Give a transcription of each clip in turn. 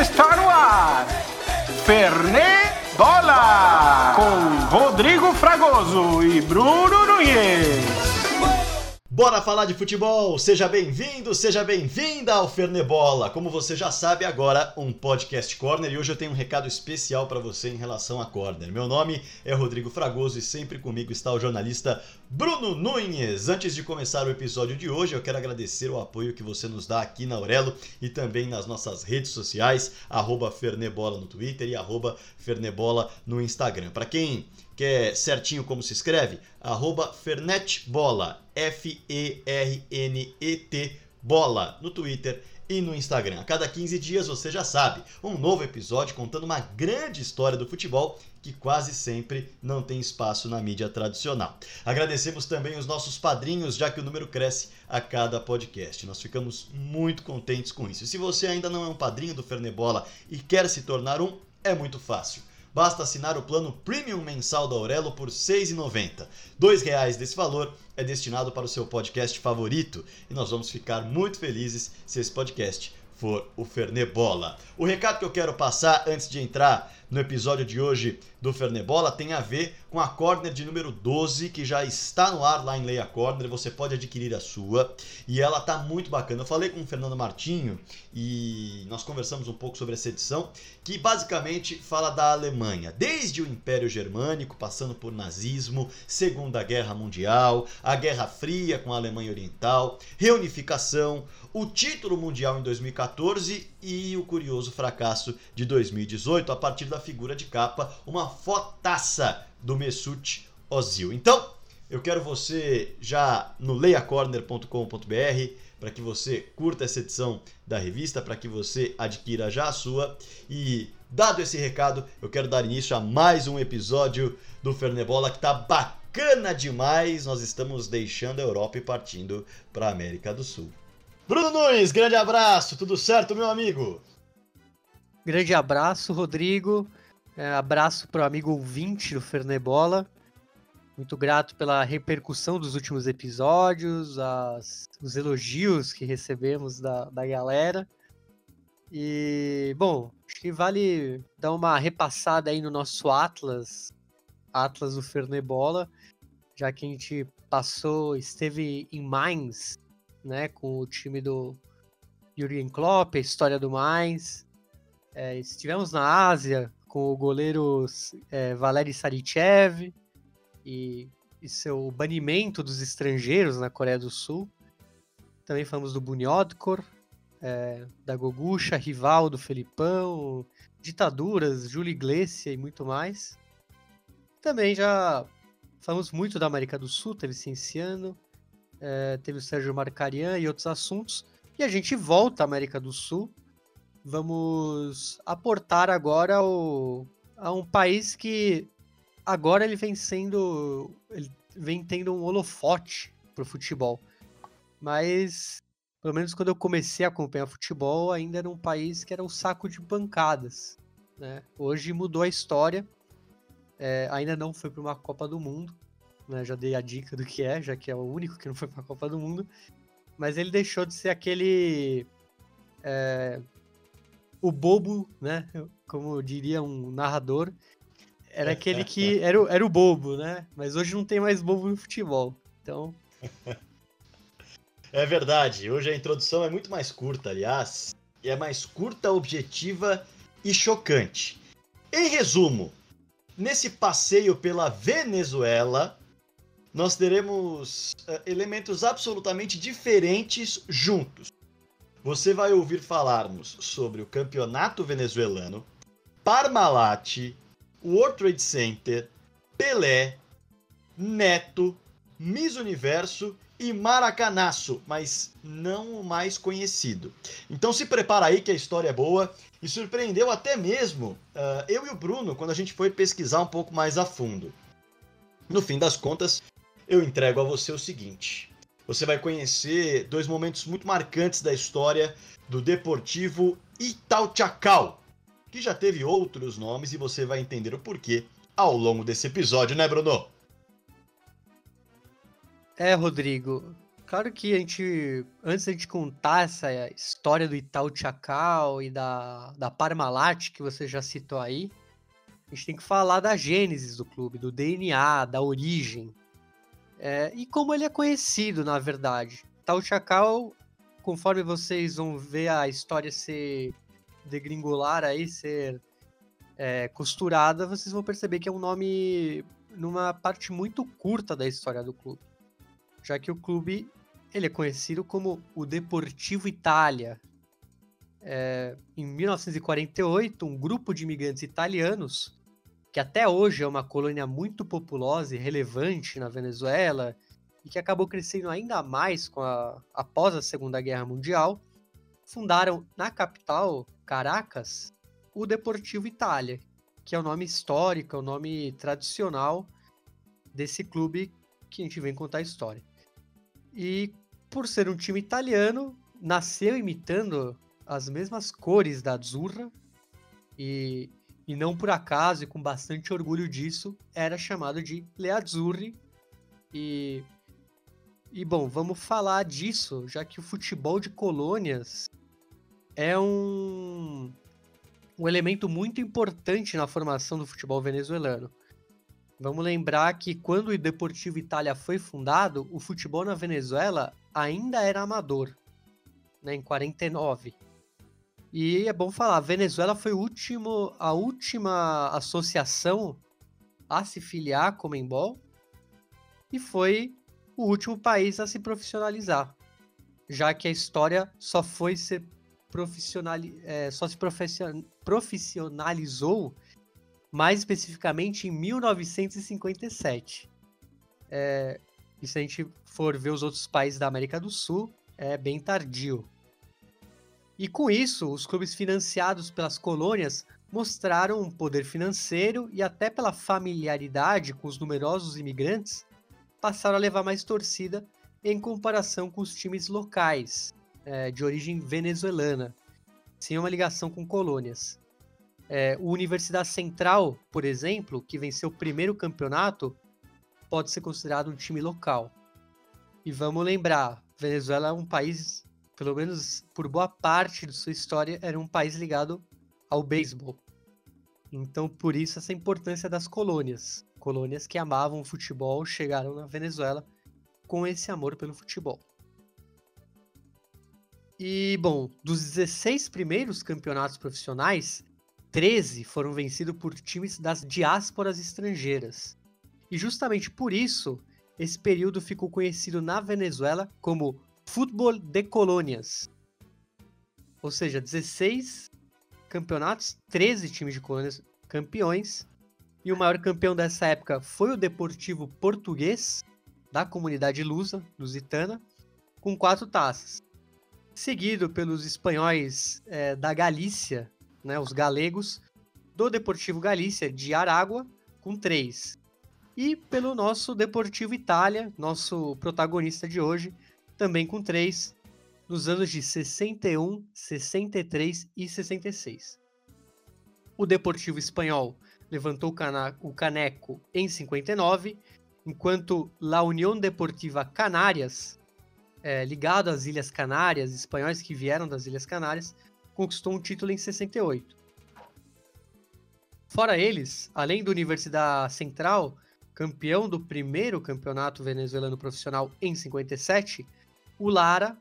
Está no ar. Fernet Bola. Com Rodrigo Fragoso e Bruno Nunes. Bora falar de futebol! Seja bem-vindo, seja bem-vinda ao Fernebola! Como você já sabe, agora um podcast Corner e hoje eu tenho um recado especial para você em relação a Corner. Meu nome é Rodrigo Fragoso e sempre comigo está o jornalista Bruno Nunes. Antes de começar o episódio de hoje, eu quero agradecer o apoio que você nos dá aqui na Aurelo e também nas nossas redes sociais, Fernebola no Twitter e Fernebola no Instagram. Para quem quer certinho como se escreve, arroba Fernetbola, F-E-R-N-E-T Bola, no Twitter e no Instagram. A cada 15 dias, você já sabe, um novo episódio contando uma grande história do futebol que quase sempre não tem espaço na mídia tradicional. Agradecemos também os nossos padrinhos, já que o número cresce a cada podcast. Nós ficamos muito contentes com isso. E se você ainda não é um padrinho do Fernebola e quer se tornar um, é muito fácil Basta assinar o plano Premium mensal da Aurelo por R$ 6,90. R$ reais desse valor é destinado para o seu podcast favorito e nós vamos ficar muito felizes se esse podcast for o Fernebola. O recado que eu quero passar antes de entrar no episódio de hoje do Fernebola tem a ver com a corner de número 12, que já está no ar lá em Leia Corner, você pode adquirir a sua, e ela tá muito bacana. Eu falei com o Fernando Martinho e nós conversamos um pouco sobre essa edição, que basicamente fala da Alemanha, desde o Império Germânico, passando por nazismo, Segunda Guerra Mundial, a Guerra Fria com a Alemanha Oriental, reunificação, o título mundial em 2014 e o curioso fracasso de 2018 a partir da figura de capa, uma fotaça do Mesut Ozil. Então, eu quero você já no leiacorner.com.br para que você curta essa edição da revista, para que você adquira já a sua. E dado esse recado, eu quero dar início a mais um episódio do Fernebola que está bacana demais. Nós estamos deixando a Europa e partindo para a América do Sul. Bruno Nunes, grande abraço, tudo certo, meu amigo? Grande abraço, Rodrigo. É, abraço para o amigo ouvinte do Fernebola. Muito grato pela repercussão dos últimos episódios, as, os elogios que recebemos da, da galera. E, bom, acho que vale dar uma repassada aí no nosso Atlas, Atlas do Fernebola, já que a gente passou, esteve em Mainz né, com o time do Jurgen Klopp, a história do Mainz. É, estivemos na Ásia com o goleiro é, Valery Sarichev e, e, seu banimento dos estrangeiros na Coreia do Sul. Também falamos do Bunyodkor, é, da Gogusha, rival do Felipão, ditaduras, Júlio Iglesias e muito mais. Também já falamos muito da América do Sul, teve Cienciano, é, teve o Sérgio Marcarian e outros assuntos. E a gente volta à América do Sul. Vamos aportar agora ao, a um país que agora ele vem sendo. Ele vem tendo um holofote pro futebol. Mas, pelo menos quando eu comecei a acompanhar futebol, ainda era um país que era um saco de pancadas. Né? Hoje mudou a história. É, ainda não foi para uma Copa do Mundo, né? Já dei a dica do que é, já que é o único que não foi para a Copa do Mundo. Mas ele deixou de ser aquele. É, o bobo, né? Como diria um narrador. Era aquele que. Era, era o bobo, né? Mas hoje não tem mais bobo no futebol. Então. É verdade. Hoje a introdução é muito mais curta, aliás. E é mais curta, objetiva e chocante. Em resumo, nesse passeio pela Venezuela, nós teremos uh, elementos absolutamente diferentes juntos. Você vai ouvir falarmos sobre o campeonato venezuelano, Parmalat, World Trade Center, Pelé, Neto, Miss Universo e Maracanaço, mas não o mais conhecido. Então se prepara aí que a história é boa e surpreendeu até mesmo uh, eu e o Bruno quando a gente foi pesquisar um pouco mais a fundo. No fim das contas, eu entrego a você o seguinte: você vai conhecer dois momentos muito marcantes da história do Deportivo Italchacal, que já teve outros nomes e você vai entender o porquê ao longo desse episódio, né, Bruno? É, Rodrigo. Claro que a gente, antes de contar essa história do Itaú Chacal e da, da Parmalat, que você já citou aí, a gente tem que falar da gênese do clube, do DNA, da origem. É, e como ele é conhecido, na verdade. Itaú Chacal, conforme vocês vão ver a história ser degringolar aí, ser é, costurada, vocês vão perceber que é um nome numa parte muito curta da história do clube. Já que o clube ele é conhecido como o Deportivo Itália. É, em 1948, um grupo de imigrantes italianos, que até hoje é uma colônia muito populosa e relevante na Venezuela, e que acabou crescendo ainda mais com a, após a Segunda Guerra Mundial, fundaram na capital, Caracas, o Deportivo Itália, que é o nome histórico, é o nome tradicional desse clube que a gente vem contar a história. E por ser um time italiano, nasceu imitando as mesmas cores da Azzurra e, e não por acaso e com bastante orgulho disso, era chamado de Le Azzurri. E, e bom, vamos falar disso, já que o futebol de colônias é um, um elemento muito importante na formação do futebol venezuelano. Vamos lembrar que quando o Deportivo Itália foi fundado, o futebol na Venezuela ainda era amador, né, em 49. E é bom falar, a Venezuela foi último, a última associação a se filiar à Comembol e foi o último país a se profissionalizar, já que a história só foi profissional, é, só se profissionalizou mais especificamente em 1957. É, e se a gente for ver os outros países da América do Sul, é bem tardio. E com isso, os clubes financiados pelas colônias mostraram um poder financeiro e até pela familiaridade com os numerosos imigrantes, passaram a levar mais torcida em comparação com os times locais, é, de origem venezuelana, sem uma ligação com colônias. É, o Universidade Central, por exemplo, que venceu o primeiro campeonato, pode ser considerado um time local. E vamos lembrar, Venezuela é um país, pelo menos por boa parte de sua história, era um país ligado ao beisebol. Então, por isso essa importância das colônias. Colônias que amavam o futebol chegaram na Venezuela com esse amor pelo futebol. E, bom, dos 16 primeiros campeonatos profissionais, 13 foram vencidos por times das diásporas estrangeiras. E justamente por isso, esse período ficou conhecido na Venezuela como Futebol de Colônias. Ou seja, 16 campeonatos, 13 times de colônias campeões. E o maior campeão dessa época foi o Deportivo Português, da comunidade lusa, lusitana, com quatro taças seguido pelos espanhóis é, da Galícia, né, os galegos, do Deportivo Galícia de Aragua, com três. E pelo nosso Deportivo Itália, nosso protagonista de hoje, também com três, nos anos de 61, 63 e 66. O Deportivo Espanhol levantou o caneco em 59, enquanto La Unión Deportiva Canárias é, ligado às Ilhas Canárias, espanhóis que vieram das Ilhas Canárias, conquistou um título em 68. Fora eles, além do Universidade Central, campeão do primeiro campeonato venezuelano profissional em 57, o Lara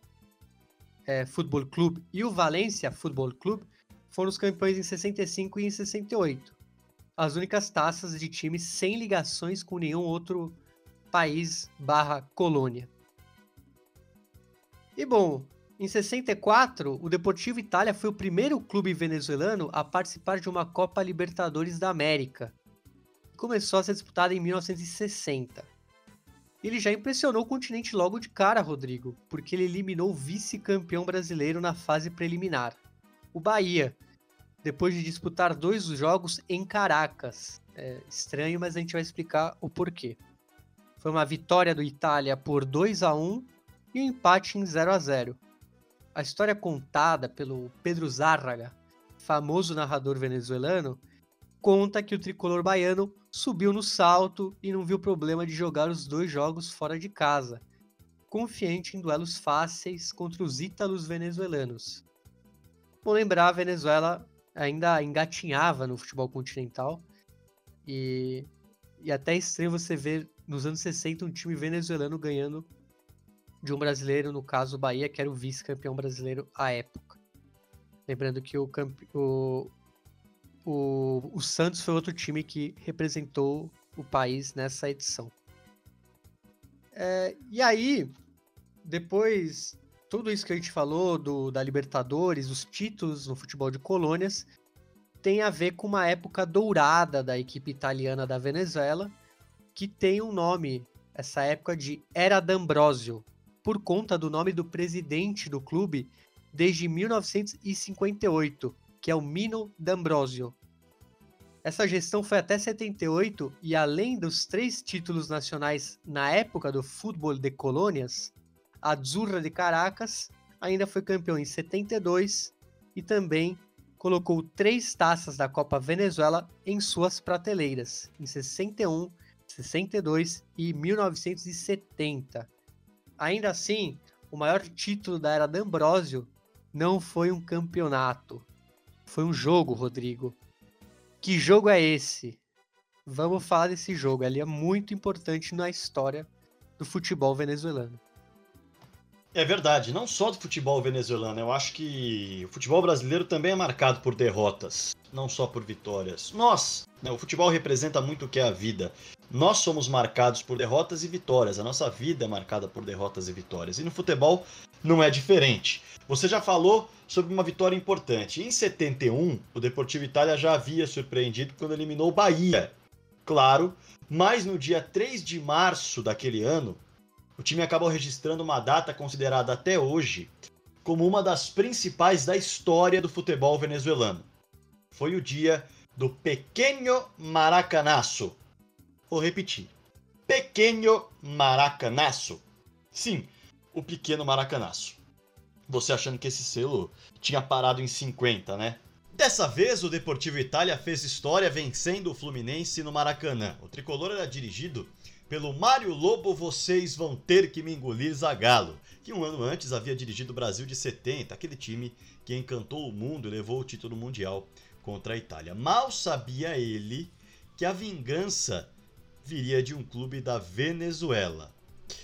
é, Futebol Clube e o Valência Futebol Clube foram os campeões em 65 e em 68. As únicas taças de times sem ligações com nenhum outro país barra colônia. E bom, em 64, o Deportivo Itália foi o primeiro clube venezuelano a participar de uma Copa Libertadores da América. Começou a ser disputada em 1960. Ele já impressionou o continente logo de cara, Rodrigo, porque ele eliminou o vice-campeão brasileiro na fase preliminar, o Bahia, depois de disputar dois jogos em Caracas. É estranho, mas a gente vai explicar o porquê. Foi uma vitória do Itália por 2 a 1 e um empate em 0 a 0. A história contada pelo Pedro Zárraga, famoso narrador venezuelano, conta que o tricolor baiano subiu no salto e não viu problema de jogar os dois jogos fora de casa. confiante em duelos fáceis contra os ítalos venezuelanos. Vou lembrar, a Venezuela ainda engatinhava no futebol continental e, e até estranho você ver nos anos 60 um time venezuelano ganhando de um brasileiro, no caso o Bahia, que era o vice-campeão brasileiro à época. Lembrando que o, o, o, o Santos foi outro time que representou o país nessa edição. É, e aí, depois, tudo isso que a gente falou do, da Libertadores, os títulos no futebol de colônias, tem a ver com uma época dourada da equipe italiana da Venezuela, que tem um nome, essa época de Era D'Ambrosio, por conta do nome do presidente do clube desde 1958, que é o Mino D'Ambrosio. Essa gestão foi até 78 e além dos três títulos nacionais na época do futebol de colônias, a Azzurra de Caracas ainda foi campeão em 72 e também colocou três taças da Copa Venezuela em suas prateleiras, em 61, 62 e 1970. Ainda assim, o maior título da era D'Ambrosio não foi um campeonato, foi um jogo, Rodrigo. Que jogo é esse? Vamos falar desse jogo. Ele é muito importante na história do futebol venezuelano. É verdade, não só do futebol venezuelano. Eu acho que o futebol brasileiro também é marcado por derrotas, não só por vitórias. Nós, né, o futebol representa muito o que é a vida. Nós somos marcados por derrotas e vitórias. A nossa vida é marcada por derrotas e vitórias. E no futebol não é diferente. Você já falou sobre uma vitória importante. Em 71, o Deportivo Itália já havia surpreendido quando eliminou o Bahia. Claro, mas no dia 3 de março daquele ano, o time acabou registrando uma data considerada até hoje como uma das principais da história do futebol venezuelano. Foi o dia do Pequeno Maracanaço. Vou repetir. Pequeno Maracanaço. Sim, o Pequeno Maracanaço. Você achando que esse selo tinha parado em 50, né? Dessa vez, o Deportivo Itália fez história vencendo o Fluminense no Maracanã. O tricolor era dirigido pelo Mário Lobo Vocês Vão Ter Que Me Engolir Zagalo, que um ano antes havia dirigido o Brasil de 70, aquele time que encantou o mundo e levou o título mundial contra a Itália. Mal sabia ele que a vingança viria de um clube da Venezuela.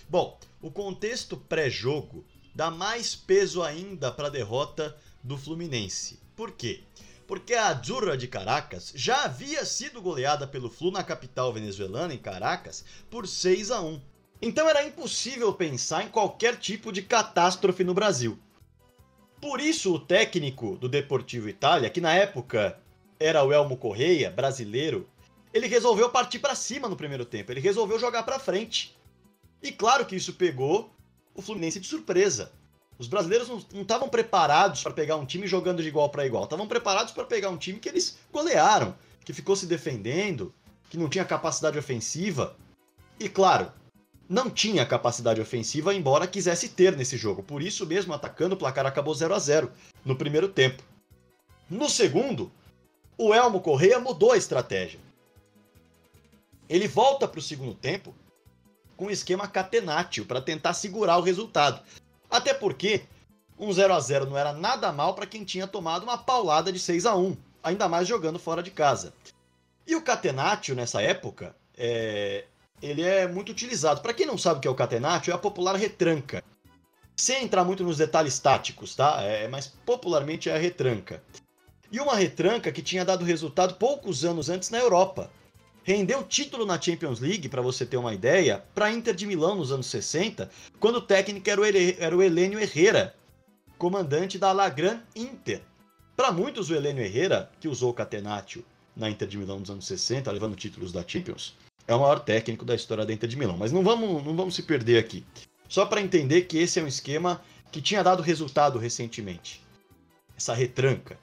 Bom, o contexto pré-jogo dá mais peso ainda para a derrota do Fluminense. Por quê? Porque a Azurra de Caracas já havia sido goleada pelo Flu na capital venezuelana, em Caracas, por 6 a 1. Então era impossível pensar em qualquer tipo de catástrofe no Brasil. Por isso, o técnico do Deportivo Itália, que na época era o Elmo Correia, brasileiro, ele resolveu partir para cima no primeiro tempo, ele resolveu jogar para frente. E claro que isso pegou o Fluminense de surpresa. Os brasileiros não estavam preparados para pegar um time jogando de igual para igual, estavam preparados para pegar um time que eles golearam, que ficou se defendendo, que não tinha capacidade ofensiva. E claro, não tinha capacidade ofensiva, embora quisesse ter nesse jogo. Por isso mesmo, atacando, o placar acabou 0 a 0 no primeiro tempo. No segundo, o Elmo Correia mudou a estratégia. Ele volta para o segundo tempo com o esquema catenátio para tentar segurar o resultado. Até porque um 0 a 0 não era nada mal para quem tinha tomado uma paulada de 6 a 1 ainda mais jogando fora de casa. E o catenátio nessa época, é... ele é muito utilizado. Para quem não sabe o que é o catenátio, é a popular retranca. Sem entrar muito nos detalhes táticos, tá? É, mas popularmente é a retranca. E uma retranca que tinha dado resultado poucos anos antes na Europa rendeu título na Champions League, para você ter uma ideia, para Inter de Milão nos anos 60, quando o técnico era o, era o Helênio Herrera, comandante da La Gran Inter. Para muitos, o Helênio Herrera, que usou o Catenaccio na Inter de Milão nos anos 60, levando títulos da Champions, é o maior técnico da história da Inter de Milão. Mas não vamos, não vamos se perder aqui. Só para entender que esse é um esquema que tinha dado resultado recentemente. Essa retranca.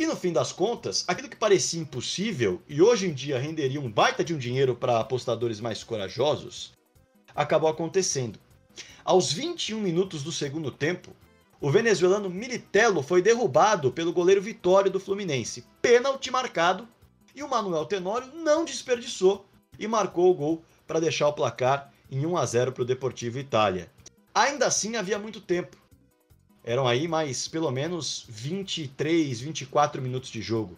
E no fim das contas, aquilo que parecia impossível e hoje em dia renderia um baita de um dinheiro para apostadores mais corajosos, acabou acontecendo. Aos 21 minutos do segundo tempo, o venezuelano Militello foi derrubado pelo goleiro Vitório do Fluminense. Pênalti marcado e o Manuel Tenório não desperdiçou e marcou o gol para deixar o placar em 1 a 0 para o Deportivo Itália. Ainda assim, havia muito tempo. Eram aí mais pelo menos 23, 24 minutos de jogo.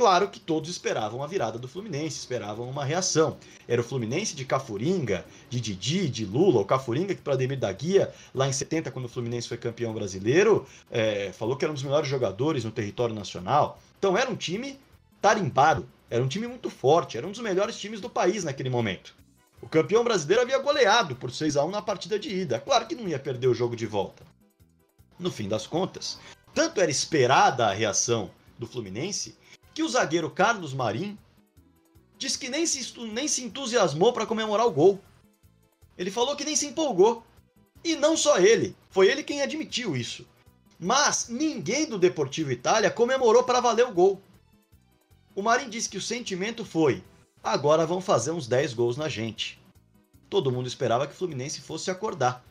Claro que todos esperavam a virada do Fluminense, esperavam uma reação. Era o Fluminense de Cafuringa, de Didi, de Lula, o Cafuringa que para Ademir da Guia, lá em 70, quando o Fluminense foi campeão brasileiro, é, falou que era um dos melhores jogadores no território nacional. Então era um time tarimbado, era um time muito forte, era um dos melhores times do país naquele momento. O campeão brasileiro havia goleado por 6 a 1 na partida de ida. Claro que não ia perder o jogo de volta. No fim das contas, tanto era esperada a reação do Fluminense que o zagueiro Carlos Marim disse que nem se, nem se entusiasmou para comemorar o gol. Ele falou que nem se empolgou. E não só ele, foi ele quem admitiu isso. Mas ninguém do Deportivo Itália comemorou para valer o gol. O Marim disse que o sentimento foi: agora vão fazer uns 10 gols na gente. Todo mundo esperava que o Fluminense fosse acordar.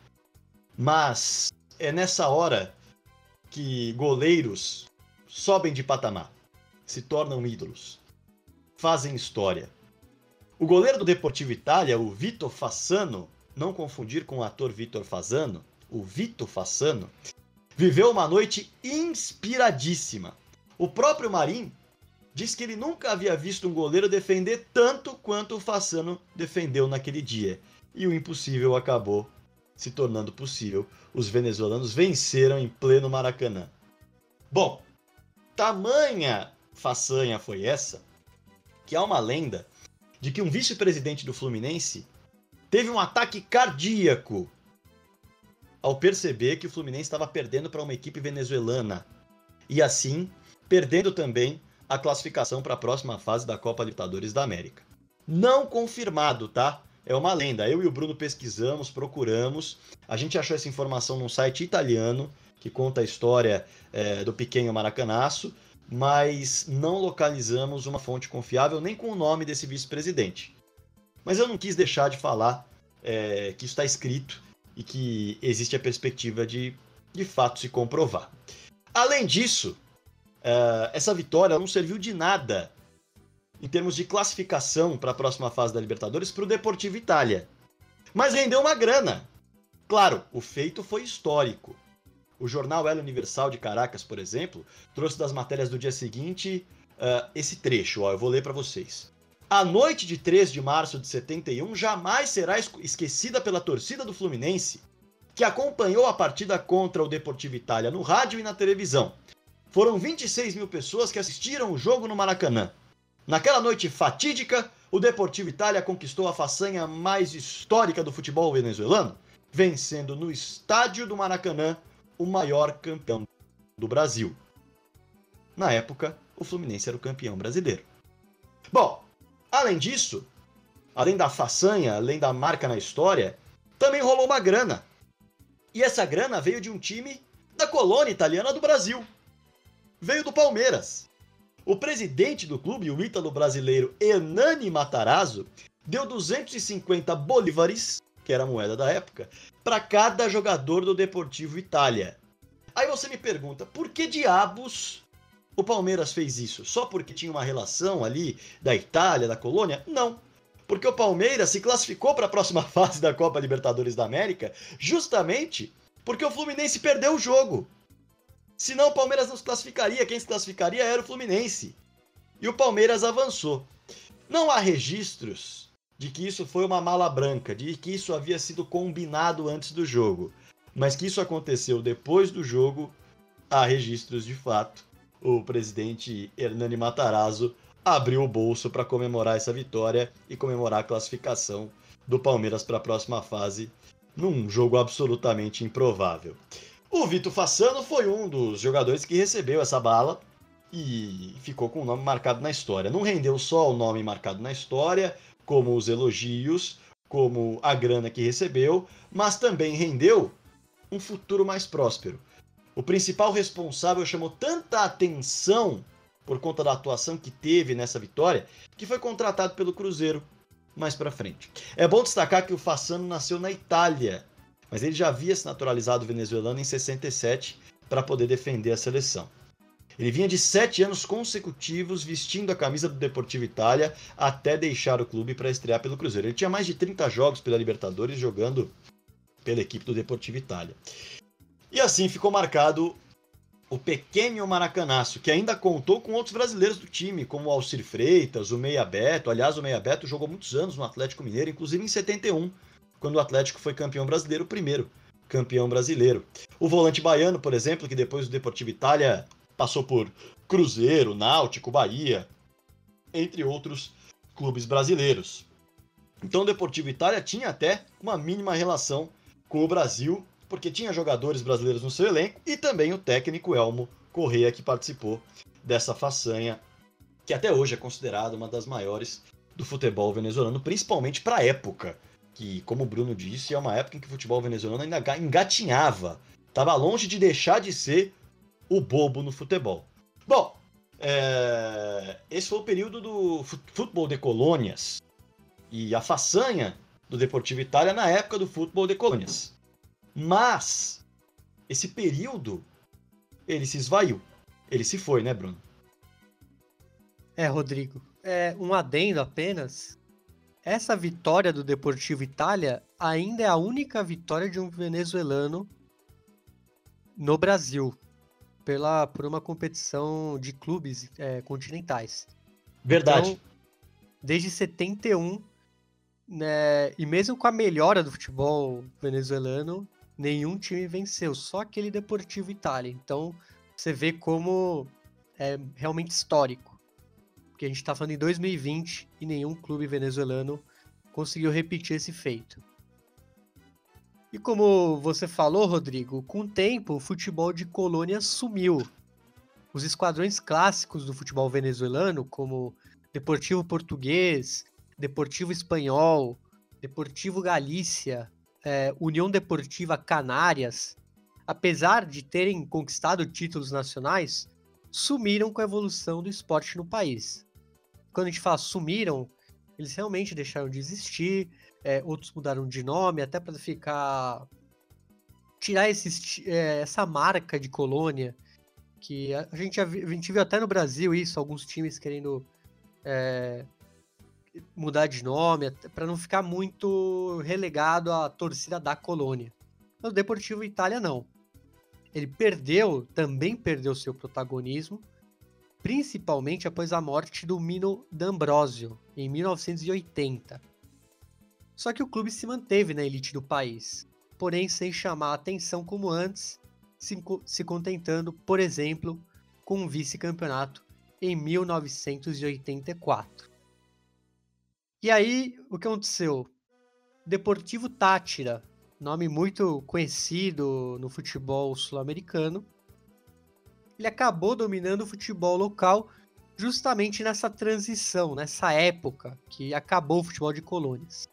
Mas é nessa hora que goleiros sobem de patamar se tornam ídolos. Fazem história. O goleiro do Deportivo Itália, o Vitor Fassano, não confundir com o ator Vitor Fasano, o Vitor Fassano, viveu uma noite inspiradíssima. O próprio Marim diz que ele nunca havia visto um goleiro defender tanto quanto o Fassano defendeu naquele dia. E o impossível acabou se tornando possível. Os venezuelanos venceram em pleno Maracanã. Bom, tamanha façanha foi essa que há uma lenda de que um vice-presidente do Fluminense teve um ataque cardíaco ao perceber que o Fluminense estava perdendo para uma equipe venezuelana e assim perdendo também a classificação para a próxima fase da Copa Libertadores da América. Não confirmado, tá? É uma lenda. Eu e o Bruno pesquisamos, procuramos. A gente achou essa informação num site italiano que conta a história é, do pequeno Maracanaço mas não localizamos uma fonte confiável nem com o nome desse vice-presidente. Mas eu não quis deixar de falar é, que está escrito e que existe a perspectiva de, de fato, se comprovar. Além disso, é, essa vitória não serviu de nada em termos de classificação para a próxima fase da Libertadores para o Deportivo Itália. Mas rendeu uma grana. Claro, o feito foi histórico. O jornal El Universal de Caracas, por exemplo, trouxe das matérias do dia seguinte uh, esse trecho, ó, eu vou ler para vocês. A noite de 3 de março de 71 jamais será esquecida pela torcida do Fluminense, que acompanhou a partida contra o Deportivo Itália no rádio e na televisão. Foram 26 mil pessoas que assistiram o jogo no Maracanã. Naquela noite fatídica, o Deportivo Itália conquistou a façanha mais histórica do futebol venezuelano, vencendo no estádio do Maracanã o maior campeão do Brasil. Na época, o Fluminense era o campeão brasileiro. Bom, além disso, além da façanha, além da marca na história, também rolou uma grana. E essa grana veio de um time da colônia italiana do Brasil. Veio do Palmeiras. O presidente do clube, o ítalo brasileiro Hernani Matarazzo, deu 250 bolívares, que era a moeda da época, para cada jogador do Deportivo Itália. Aí você me pergunta, por que diabos o Palmeiras fez isso? Só porque tinha uma relação ali da Itália, da colônia? Não. Porque o Palmeiras se classificou para a próxima fase da Copa Libertadores da América justamente porque o Fluminense perdeu o jogo. Senão o Palmeiras não se classificaria, quem se classificaria era o Fluminense. E o Palmeiras avançou. Não há registros de que isso foi uma mala branca, de que isso havia sido combinado antes do jogo, mas que isso aconteceu depois do jogo, há registros de fato. O presidente Hernani Matarazzo abriu o bolso para comemorar essa vitória e comemorar a classificação do Palmeiras para a próxima fase, num jogo absolutamente improvável. O Vitor Fassano foi um dos jogadores que recebeu essa bala e ficou com o nome marcado na história. Não rendeu só o nome marcado na história, como os elogios, como a grana que recebeu, mas também rendeu um futuro mais próspero. O principal responsável chamou tanta atenção por conta da atuação que teve nessa vitória, que foi contratado pelo Cruzeiro mais para frente. É bom destacar que o Fassano nasceu na Itália, mas ele já havia se naturalizado venezuelano em 67 para poder defender a seleção. Ele vinha de sete anos consecutivos vestindo a camisa do Deportivo Itália até deixar o clube para estrear pelo Cruzeiro. Ele tinha mais de 30 jogos pela Libertadores jogando pela equipe do Deportivo Itália. E assim ficou marcado o pequeno Maracanaço, que ainda contou com outros brasileiros do time, como o Alcir Freitas, o Meia Beto. Aliás, o Meia Beto jogou muitos anos no Atlético Mineiro, inclusive em 71, quando o Atlético foi campeão brasileiro, primeiro campeão brasileiro. O volante baiano, por exemplo, que depois do Deportivo Itália passou por Cruzeiro, Náutico, Bahia, entre outros clubes brasileiros. Então o Deportivo Itália tinha até uma mínima relação com o Brasil, porque tinha jogadores brasileiros no seu elenco e também o técnico Elmo Correia que participou dessa façanha, que até hoje é considerada uma das maiores do futebol venezuelano, principalmente para a época, que, como o Bruno disse, é uma época em que o futebol venezuelano ainda engatinhava, estava longe de deixar de ser o bobo no futebol. Bom, é... esse foi o período do futebol de colônias, e a façanha do Deportivo Itália na época do futebol de colônias. Mas esse período ele se esvaiu. Ele se foi, né, Bruno? É, Rodrigo. É um adendo apenas. Essa vitória do Deportivo Itália ainda é a única vitória de um venezuelano no Brasil pela por uma competição de clubes é, continentais. Verdade. Então, desde 71 né, e mesmo com a melhora do futebol venezuelano, nenhum time venceu, só aquele Deportivo Itália. Então, você vê como é realmente histórico. Porque a gente está falando em 2020 e nenhum clube venezuelano conseguiu repetir esse feito. E como você falou, Rodrigo, com o tempo o futebol de colônia sumiu. Os esquadrões clássicos do futebol venezuelano, como Deportivo Português, Deportivo Espanhol, Deportivo Galícia, é, União Deportiva Canárias, apesar de terem conquistado títulos nacionais, sumiram com a evolução do esporte no país. Quando a gente fala sumiram, eles realmente deixaram de existir, é, outros mudaram de nome, até para ficar. tirar esse, é, essa marca de colônia, que a gente, a gente viu até no Brasil isso, alguns times querendo é, mudar de nome, para não ficar muito relegado à torcida da colônia. Mas o Deportivo Itália não. Ele perdeu, também perdeu seu protagonismo, principalmente após a morte do Mino D'Ambrosio, em 1980. Só que o clube se manteve na elite do país, porém sem chamar a atenção como antes, se, contentando, por exemplo, com um vice-campeonato em 1984. E aí, o que aconteceu? Deportivo Tátira, nome muito conhecido no futebol sul-americano, ele acabou dominando o futebol local justamente nessa transição, nessa época que acabou o futebol de colônias.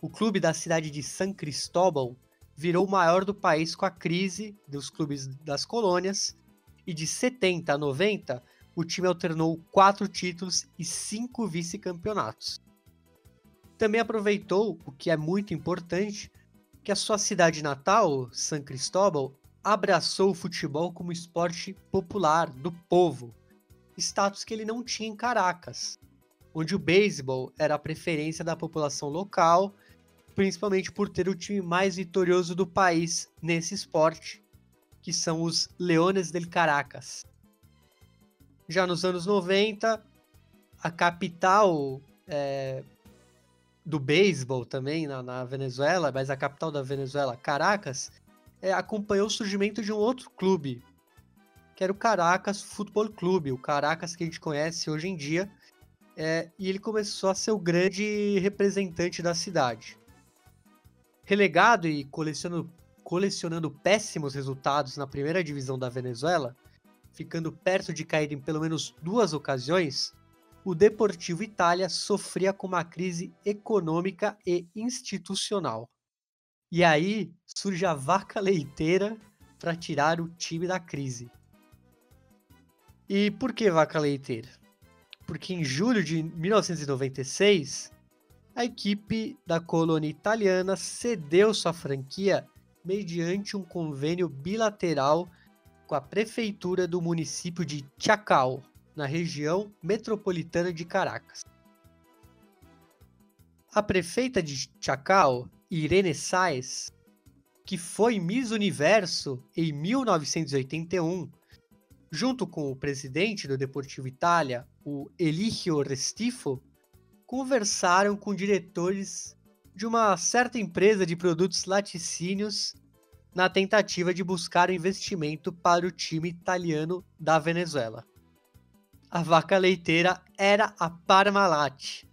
O clube da cidade de San Cristóbal virou o maior do país com a crise dos clubes das colônias e de 70 a 90 o time alternou quatro títulos e cinco vice-campeonatos também aproveitou, o que é muito importante, que a sua cidade natal, San Cristóbal, abraçou o futebol como esporte popular do povo, status que ele não tinha em Caracas, onde o beisebol era a preferência da população local, principalmente por ter o time mais vitorioso do país nesse esporte, que são os Leones del Caracas. Já nos anos 90, a capital é, do beisebol também na, na, Venezuela, mas a capital da Venezuela, Caracas, é, acompanhou o surgimento de um outro clube, que era o Caracas Futebol Clube, o Caracas que a gente conhece hoje em dia, é, e ele começou a ser o grande representante da cidade. Relegado e colecionando, colecionando péssimos resultados na primeira divisão da Venezuela, ficando perto de cair em pelo menos duas ocasiões, o Deportivo Itália sofria com uma crise econômica e institucional. E aí surge a vaca leiteira para tirar o time da crise. E por que vaca leiteira? Porque em julho de 1996, a equipe da colônia italiana cedeu sua franquia mediante um convênio bilateral com a prefeitura do município de Chacao, na região metropolitana de Caracas. A prefeita de Chacao, Irene Saez, que foi Miss Universo em 1981, junto com o presidente do Deportivo Itália, o Eligio Restifo, conversaram com diretores de uma certa empresa de produtos laticínios na tentativa de buscar investimento para o time italiano da Venezuela. A vaca leiteira era a Parmalat.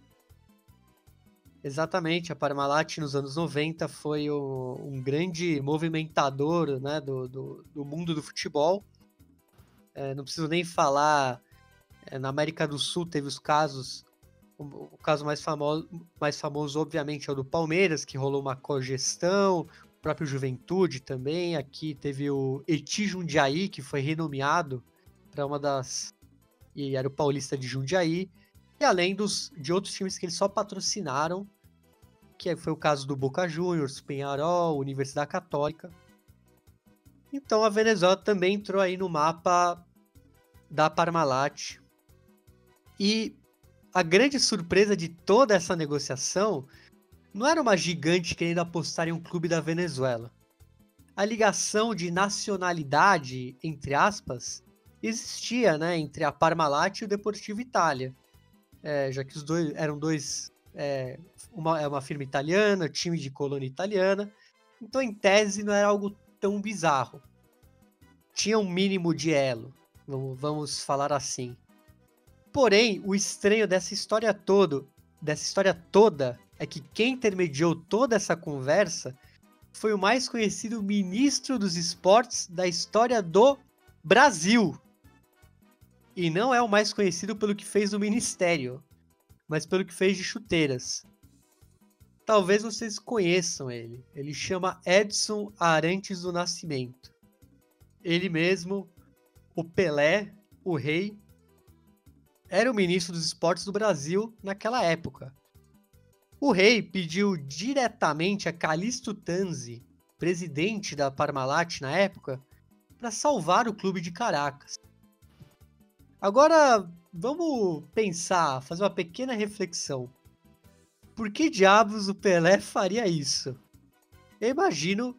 Exatamente, a Parmalat nos anos 90 foi o, um grande movimentador né, do, do, do mundo do futebol. É, não preciso nem falar, é, na América do Sul teve os casos o, caso mais famoso, mais famoso, obviamente, é o do Palmeiras, que rolou uma cogestão, o próprio Juventude também. Aqui teve o Eti Jundiaí, que foi renomeado para uma das. E era o Paulista de Jundiaí. E além dos, de outros times que eles só patrocinaram, que foi o caso do Boca Juniors, Penharol, Universidade Católica. Então a Venezuela também entrou aí no mapa da Parmalat. E a grande surpresa de toda essa negociação não era uma gigante querendo apostar em um clube da Venezuela. A ligação de nacionalidade, entre aspas, existia né, entre a Parmalat e o Deportivo Itália. É, já que os dois eram dois. É, uma, é uma firma italiana, time de colônia italiana. Então, em tese, não era algo tão bizarro. Tinha um mínimo de elo, vamos, falar assim. Porém, o estranho dessa história toda, dessa história toda, é que quem intermediou toda essa conversa foi o mais conhecido ministro dos esportes da história do Brasil. E não é o mais conhecido pelo que fez no ministério, mas pelo que fez de chuteiras. Talvez vocês conheçam ele. Ele chama Edson Arantes do Nascimento. Ele mesmo, o Pelé, o rei, era o ministro dos esportes do Brasil naquela época. O rei pediu diretamente a Calixto Tanzi, presidente da Parmalat na época, para salvar o clube de Caracas. Agora, vamos pensar, fazer uma pequena reflexão. Por que diabos o Pelé faria isso? Eu imagino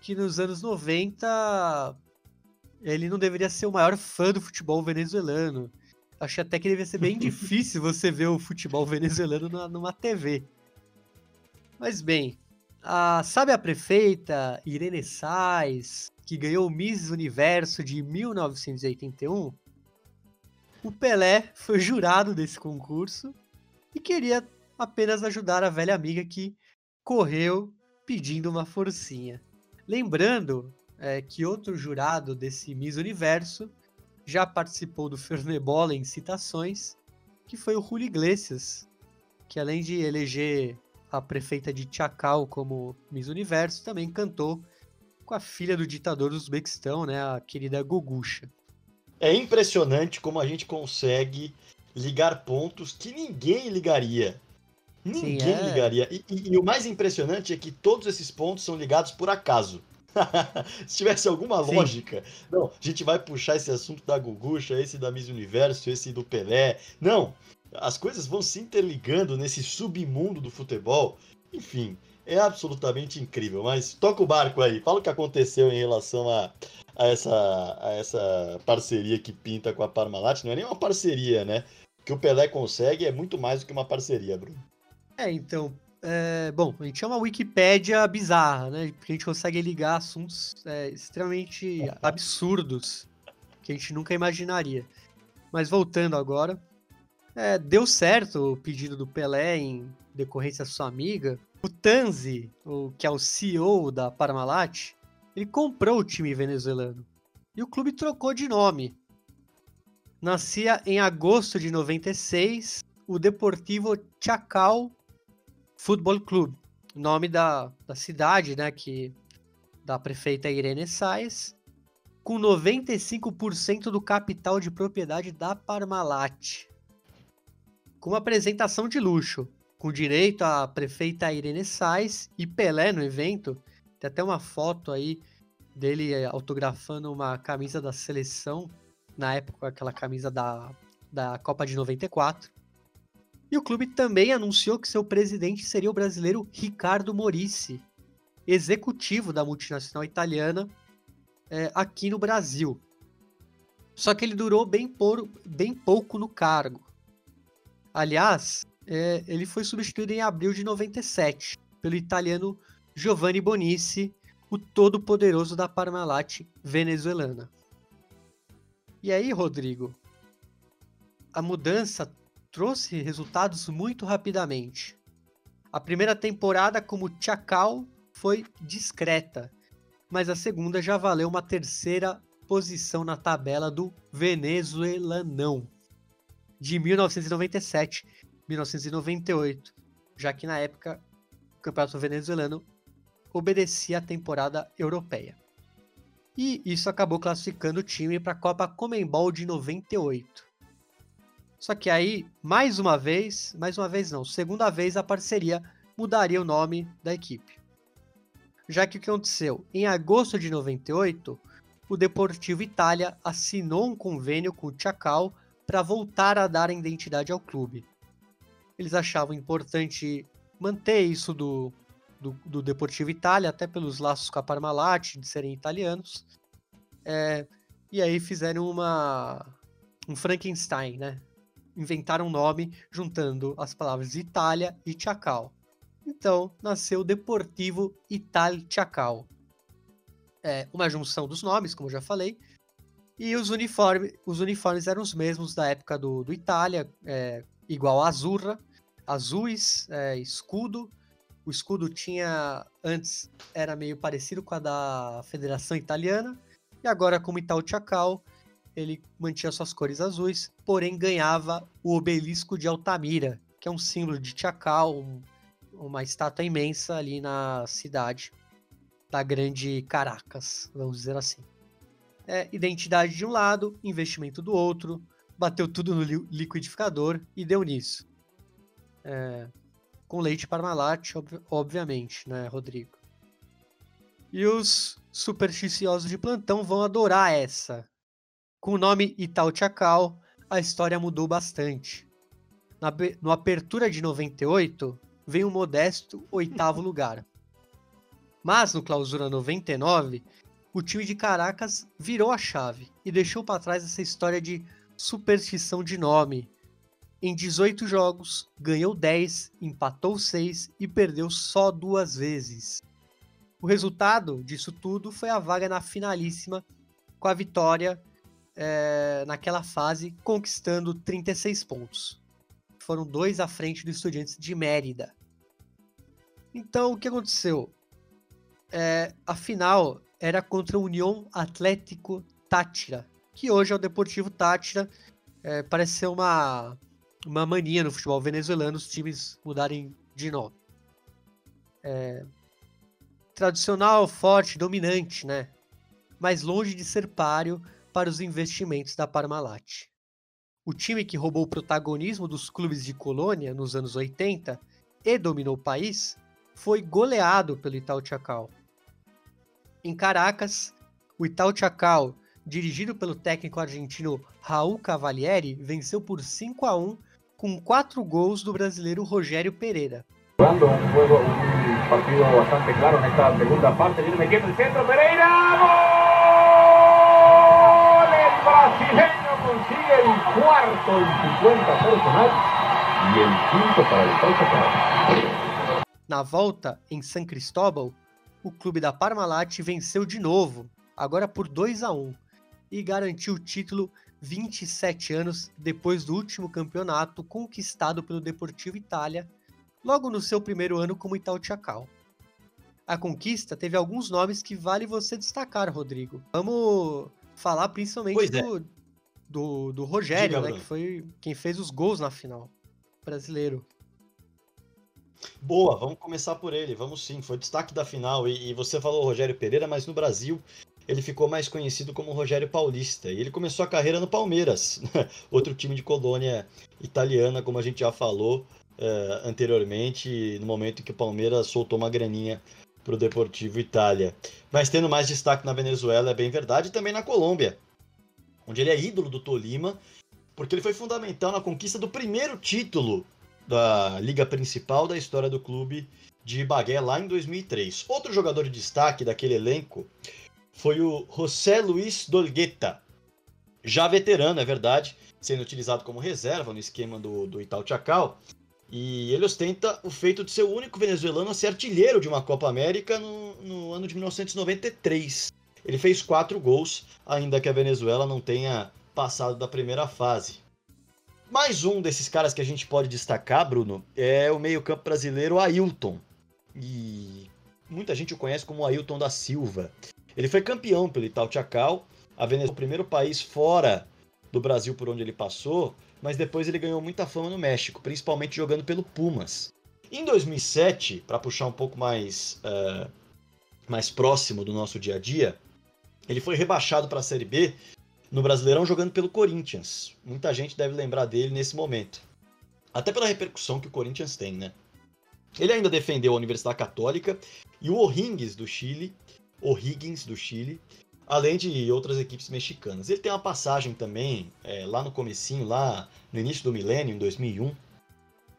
que nos anos 90 ele não deveria ser o maior fã do futebol venezuelano Acho até que devia ser bem difícil você ver o futebol venezuelano numa, numa TV. Mas bem, a, sabe a prefeita Irene Sais, que ganhou o Miss Universo de 1981? O Pelé foi jurado desse concurso e queria apenas ajudar a velha amiga que correu pedindo uma forcinha. Lembrando é, que outro jurado desse Miss Universo já participou do Fernebola em citações, que foi o Julio Iglesias, que além de eleger a prefeita de Chacal como Miss Universo, também cantou com a filha do ditador do Uzbequistão, né, a querida Gugucha. É impressionante como a gente consegue ligar pontos que ninguém ligaria. Ninguém Sim, é... ligaria. E, e, e, o mais impressionante é que todos esses pontos são ligados por acaso. Se tivesse alguma Sim. lógica. Não, a gente vai puxar esse assunto da Gugucha, esse da Miss Universo, esse do Pelé. Não, as coisas vão se interligando nesse submundo do futebol. Enfim, é absolutamente incrível. Mas toca o barco aí. Fala o que aconteceu em relação a, a, essa, a essa parceria que pinta com a Parmalat. Não é nem uma parceria, né? O que o Pelé consegue é muito mais do que uma parceria, Bruno. É, então, é, bom, a gente é uma Wikipédia bizarra, né? Porque a gente consegue ligar assuntos é, extremamente absurdos que a gente nunca imaginaria. Mas voltando agora, é, deu certo o pedido do Pelé em decorrência da sua amiga. O Tanzi, o, que é o CEO da Parmalat, ele comprou o time venezuelano. E o clube trocou de nome. Nascia em agosto de 96 o Deportivo Chacal Futebol Clube, nome da, da cidade, né, que da prefeita Irene Saez, com 95% do capital de propriedade da Parmalat. Com uma apresentação de luxo, com direito à prefeita Irene Saez e Pelé no evento. Tem até uma foto aí dele autografando uma camisa da seleção, na época aquela camisa da, da Copa de 94. E o clube também anunciou que seu presidente seria o brasileiro Ricardo Morici. executivo da multinacional italiana é, aqui no Brasil. Só que ele durou bem, por, bem pouco no cargo. Aliás, é, ele foi substituído em abril de 97 pelo italiano Giovanni Bonici, o todo-poderoso da Parmalat venezuelana. E aí, Rodrigo, a mudança trouxe resultados muito rapidamente. A primeira temporada como Chacal foi discreta, mas a segunda já valeu uma terceira posição na tabela do venezuelanão de 1997 1998, já que na época o campeonato venezuelano obedecia à temporada europeia. E isso acabou classificando o time para a Copa Comembol de 98. Só que aí, mais uma vez, mais uma vez não, segunda vez a parceria mudaria o nome da equipe. Já que o que aconteceu? Em agosto de 98, o Deportivo Itália assinou um convênio com o Chacal para voltar a dar identidade ao clube. Eles achavam importante manter isso do, do, do Deportivo Itália, até pelos laços com a Parmalat, de serem italianos. É, e aí fizeram uma um Frankenstein, né? Inventaram um nome juntando as palavras Itália e Chacal. Então nasceu Deportivo Ital Chacal. É uma junção dos nomes, como já falei. E os, uniforme, os uniformes eram os mesmos da época do, do Itália, é, igual Azurra, azuis, é, escudo, o escudo tinha antes era meio parecido com a da Federação Italiana e agora como Itaú Chacal ele mantinha suas cores azuis, porém ganhava o obelisco de Altamira, que é um símbolo de Chacal, um, uma estátua imensa ali na cidade da grande Caracas, vamos dizer assim. É, identidade de um lado, investimento do outro, bateu tudo no liquidificador e deu nisso. É, com leite Parmalat, ob obviamente, né, Rodrigo? E os supersticiosos de plantão vão adorar essa. Com o nome Itaú Chacal, a história mudou bastante. Na, no Apertura de 98, veio um modesto oitavo lugar. Mas no Clausura 99, o time de Caracas virou a chave e deixou para trás essa história de superstição de nome, em 18 jogos, ganhou 10, empatou 6 e perdeu só duas vezes. O resultado disso tudo foi a vaga na finalíssima, com a vitória é, naquela fase, conquistando 36 pontos. Foram dois à frente do Estudiantes de Mérida. Então, o que aconteceu? É, a final era contra o União Atlético Tátira, que hoje é o Deportivo Tátira. É, parece ser uma uma mania no futebol venezuelano os times mudarem de nome. É, tradicional, forte, dominante, né? Mas longe de ser páreo para os investimentos da Parmalat. O time que roubou o protagonismo dos clubes de colônia nos anos 80 e dominou o país foi goleado pelo Itaú Chacal. Em Caracas, o Itaú Chacal, dirigido pelo técnico argentino Raul Cavalieri, venceu por 5 a 1 com quatro gols do brasileiro Rogério Pereira. Jugando un juego, un partido bastante claro en esta segunda parte. Viene metiendo el centro, Pereira. ¡Gol! El brasileño consigue el cuarto en su cuenta personal y el quinto para el Pausa Na volta, em San Cristóbal, o clube da Parmalat venceu de novo, agora por 2 a 1 e garantiu o título 27 anos depois do último campeonato conquistado pelo Deportivo Itália, logo no seu primeiro ano como Itaú Chacal. A conquista teve alguns nomes que vale você destacar, Rodrigo. Vamos falar principalmente é. do, do, do, Rogério, Diga, né, que foi quem fez os gols na final. Brasileiro. Boa, vamos começar por ele. Vamos sim, foi destaque da final. E, e você falou Rogério Pereira, mas no Brasil ele ficou mais conhecido como Rogério Paulista. E ele começou a carreira no Palmeiras, outro time de colônia italiana, como a gente já falou uh, anteriormente, no momento em que o Palmeiras soltou uma graninha para o Deportivo Itália. Mas tendo mais destaque na Venezuela, é bem verdade, e também na Colômbia, onde ele é ídolo do Tolima, porque ele foi fundamental na conquista do primeiro título da liga principal da história do clube de Ibagué lá em 2003. Outro jogador de destaque daquele elenco foi o José Luiz Dolgueta, já veterano, é verdade, sendo utilizado como reserva no esquema do, do Itaú Chacal. E ele ostenta o feito de ser o único venezuelano a ser artilheiro de uma Copa América no, no ano de 1993. Ele fez quatro gols, ainda que a Venezuela não tenha passado da primeira fase. Mais um desses caras que a gente pode destacar, Bruno, é o meio-campo brasileiro Ailton. E muita gente o conhece como Ailton da Silva. Ele foi campeão pelo Itaú Chacal, a Venezuela, o primeiro país fora do Brasil por onde ele passou, mas depois ele ganhou muita fama no México, principalmente jogando pelo Pumas. Em 2007, para puxar um pouco mais, uh, mais próximo do nosso dia a dia, ele foi rebaixado para a Série B no Brasileirão jogando pelo Corinthians. Muita gente deve lembrar dele nesse momento. Até pela repercussão que o Corinthians tem, né? Ele ainda defendeu a Universidade Católica e o O'Higgins do Chile, O'Higgins do Chile, além de outras equipes mexicanas. Ele tem uma passagem também é, lá no comecinho, lá no início do milênio, em 2001,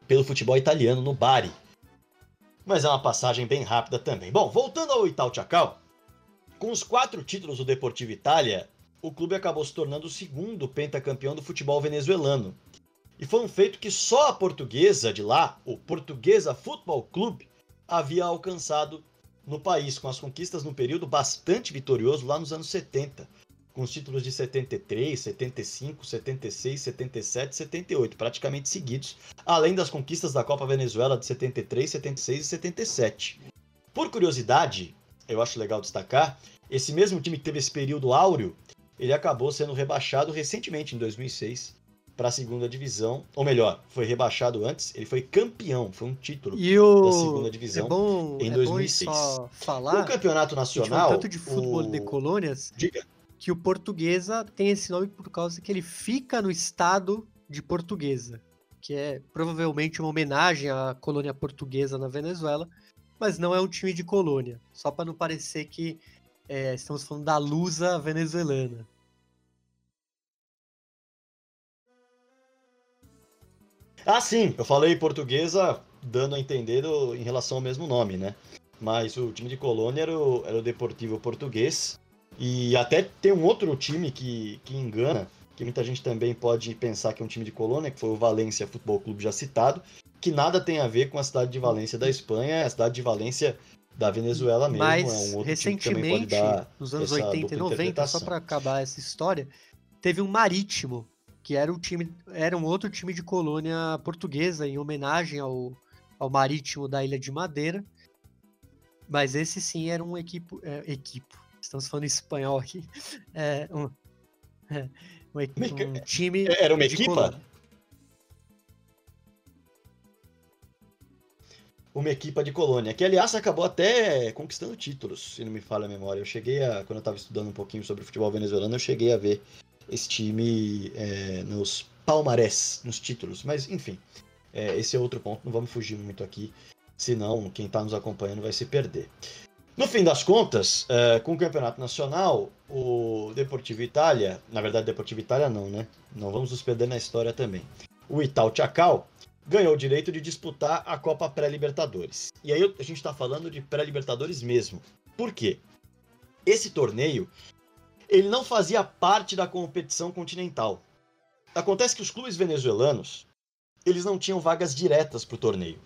pelo futebol italiano no Bari. Mas é uma passagem bem rápida também. Bom, voltando ao Itaú Chacal, com os quatro títulos do Deportivo Itália, o clube acabou se tornando o segundo pentacampeão do futebol venezuelano. E foi um feito que só a portuguesa de lá, o Portuguesa Futebol Clube, havia alcançado no país, com as conquistas num período bastante vitorioso lá nos anos 70, com os títulos de 73, 75, 76, 77 e 78, praticamente seguidos, além das conquistas da Copa Venezuela de 73, 76 e 77. Por curiosidade, eu acho legal destacar, esse mesmo time que teve esse período áureo ele acabou sendo rebaixado recentemente, em 2006, para a segunda divisão. Ou melhor, foi rebaixado antes, ele foi campeão, foi um título o... da segunda divisão é bom, em é 2006. Bom falar, o campeonato nacional. tanto de futebol o... de colônias. Diga. Que o portuguesa tem esse nome por causa que ele fica no estado de portuguesa, que é provavelmente uma homenagem à colônia portuguesa na Venezuela, mas não é um time de colônia, só para não parecer que é, estamos falando da Lusa venezuelana. Ah, sim, eu falei portuguesa dando a entender em relação ao mesmo nome, né? Mas o time de Colônia era o, era o Deportivo Português. E até tem um outro time que, que engana, que muita gente também pode pensar que é um time de Colônia, que foi o Valência Futebol Clube já citado, que nada tem a ver com a cidade de Valência da Espanha, é a cidade de Valência da Venezuela mesmo. Mas, é um recentemente, nos anos 80 e 90, só para acabar essa história, teve um marítimo, que era um time, era um outro time de colônia portuguesa, em homenagem ao, ao marítimo da Ilha de Madeira. Mas esse sim era um equipo. É, equipo. Estamos falando espanhol aqui. É, um, é, um, um, time. Era uma equipa? Colônia. uma equipa de colônia, que aliás acabou até conquistando títulos, se não me falha a memória. Eu cheguei a, quando eu estava estudando um pouquinho sobre o futebol venezuelano, eu cheguei a ver esse time é, nos palmarés, nos títulos. Mas enfim, é, esse é outro ponto, não vamos fugir muito aqui, senão quem está nos acompanhando vai se perder. No fim das contas, é, com o campeonato nacional, o Deportivo Itália, na verdade, Deportivo Itália não, né? Não vamos nos perder na história também. O Itaú Chacal ganhou o direito de disputar a Copa Pré-Libertadores. E aí a gente está falando de Pré-Libertadores mesmo. Por quê? Esse torneio ele não fazia parte da competição continental. Acontece que os clubes venezuelanos eles não tinham vagas diretas para o torneio.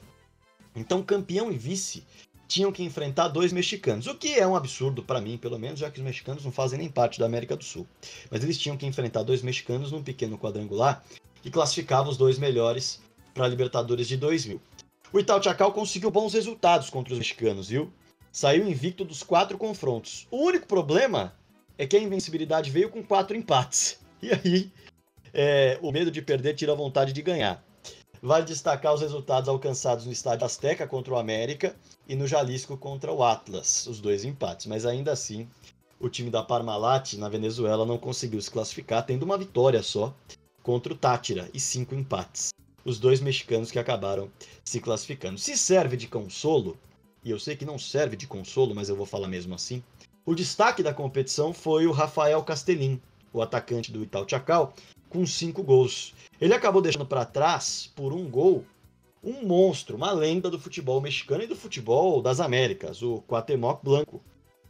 Então campeão e vice tinham que enfrentar dois mexicanos, o que é um absurdo para mim, pelo menos, já que os mexicanos não fazem nem parte da América do Sul. Mas eles tinham que enfrentar dois mexicanos num pequeno quadrangular que classificava os dois melhores para a Libertadores de 2000. O Itaú Chacal conseguiu bons resultados contra os mexicanos, viu? Saiu invicto dos quatro confrontos. O único problema é que a invencibilidade veio com quatro empates. E aí, é, o medo de perder tira a vontade de ganhar. Vale destacar os resultados alcançados no estádio Azteca contra o América e no Jalisco contra o Atlas, os dois empates. Mas ainda assim, o time da Parmalat na Venezuela não conseguiu se classificar, tendo uma vitória só contra o Tátira e cinco empates os dois mexicanos que acabaram se classificando. Se serve de consolo, e eu sei que não serve de consolo, mas eu vou falar mesmo assim, o destaque da competição foi o Rafael Castellin, o atacante do Itaú Chacal, com cinco gols. Ele acabou deixando para trás, por um gol, um monstro, uma lenda do futebol mexicano e do futebol das Américas, o Cuauhtémoc Blanco.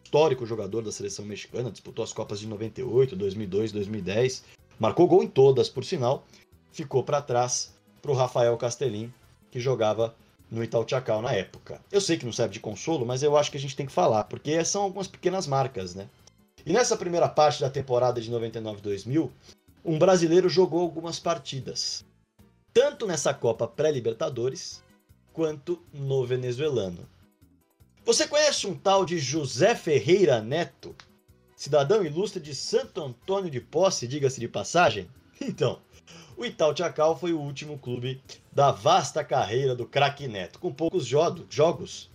Histórico jogador da seleção mexicana, disputou as Copas de 98, 2002, 2010, marcou gol em todas, por sinal, ficou para trás para o Rafael Castellin, que jogava no Itautiacal na época. Eu sei que não serve de consolo, mas eu acho que a gente tem que falar, porque são algumas pequenas marcas, né? E nessa primeira parte da temporada de 99-2000, um brasileiro jogou algumas partidas, tanto nessa Copa Pré-Libertadores quanto no venezuelano. Você conhece um tal de José Ferreira Neto? Cidadão ilustre de Santo Antônio de Posse, diga-se de passagem? Então, o Itautiacal foi o último clube da vasta carreira do craque Neto. Com poucos jogos,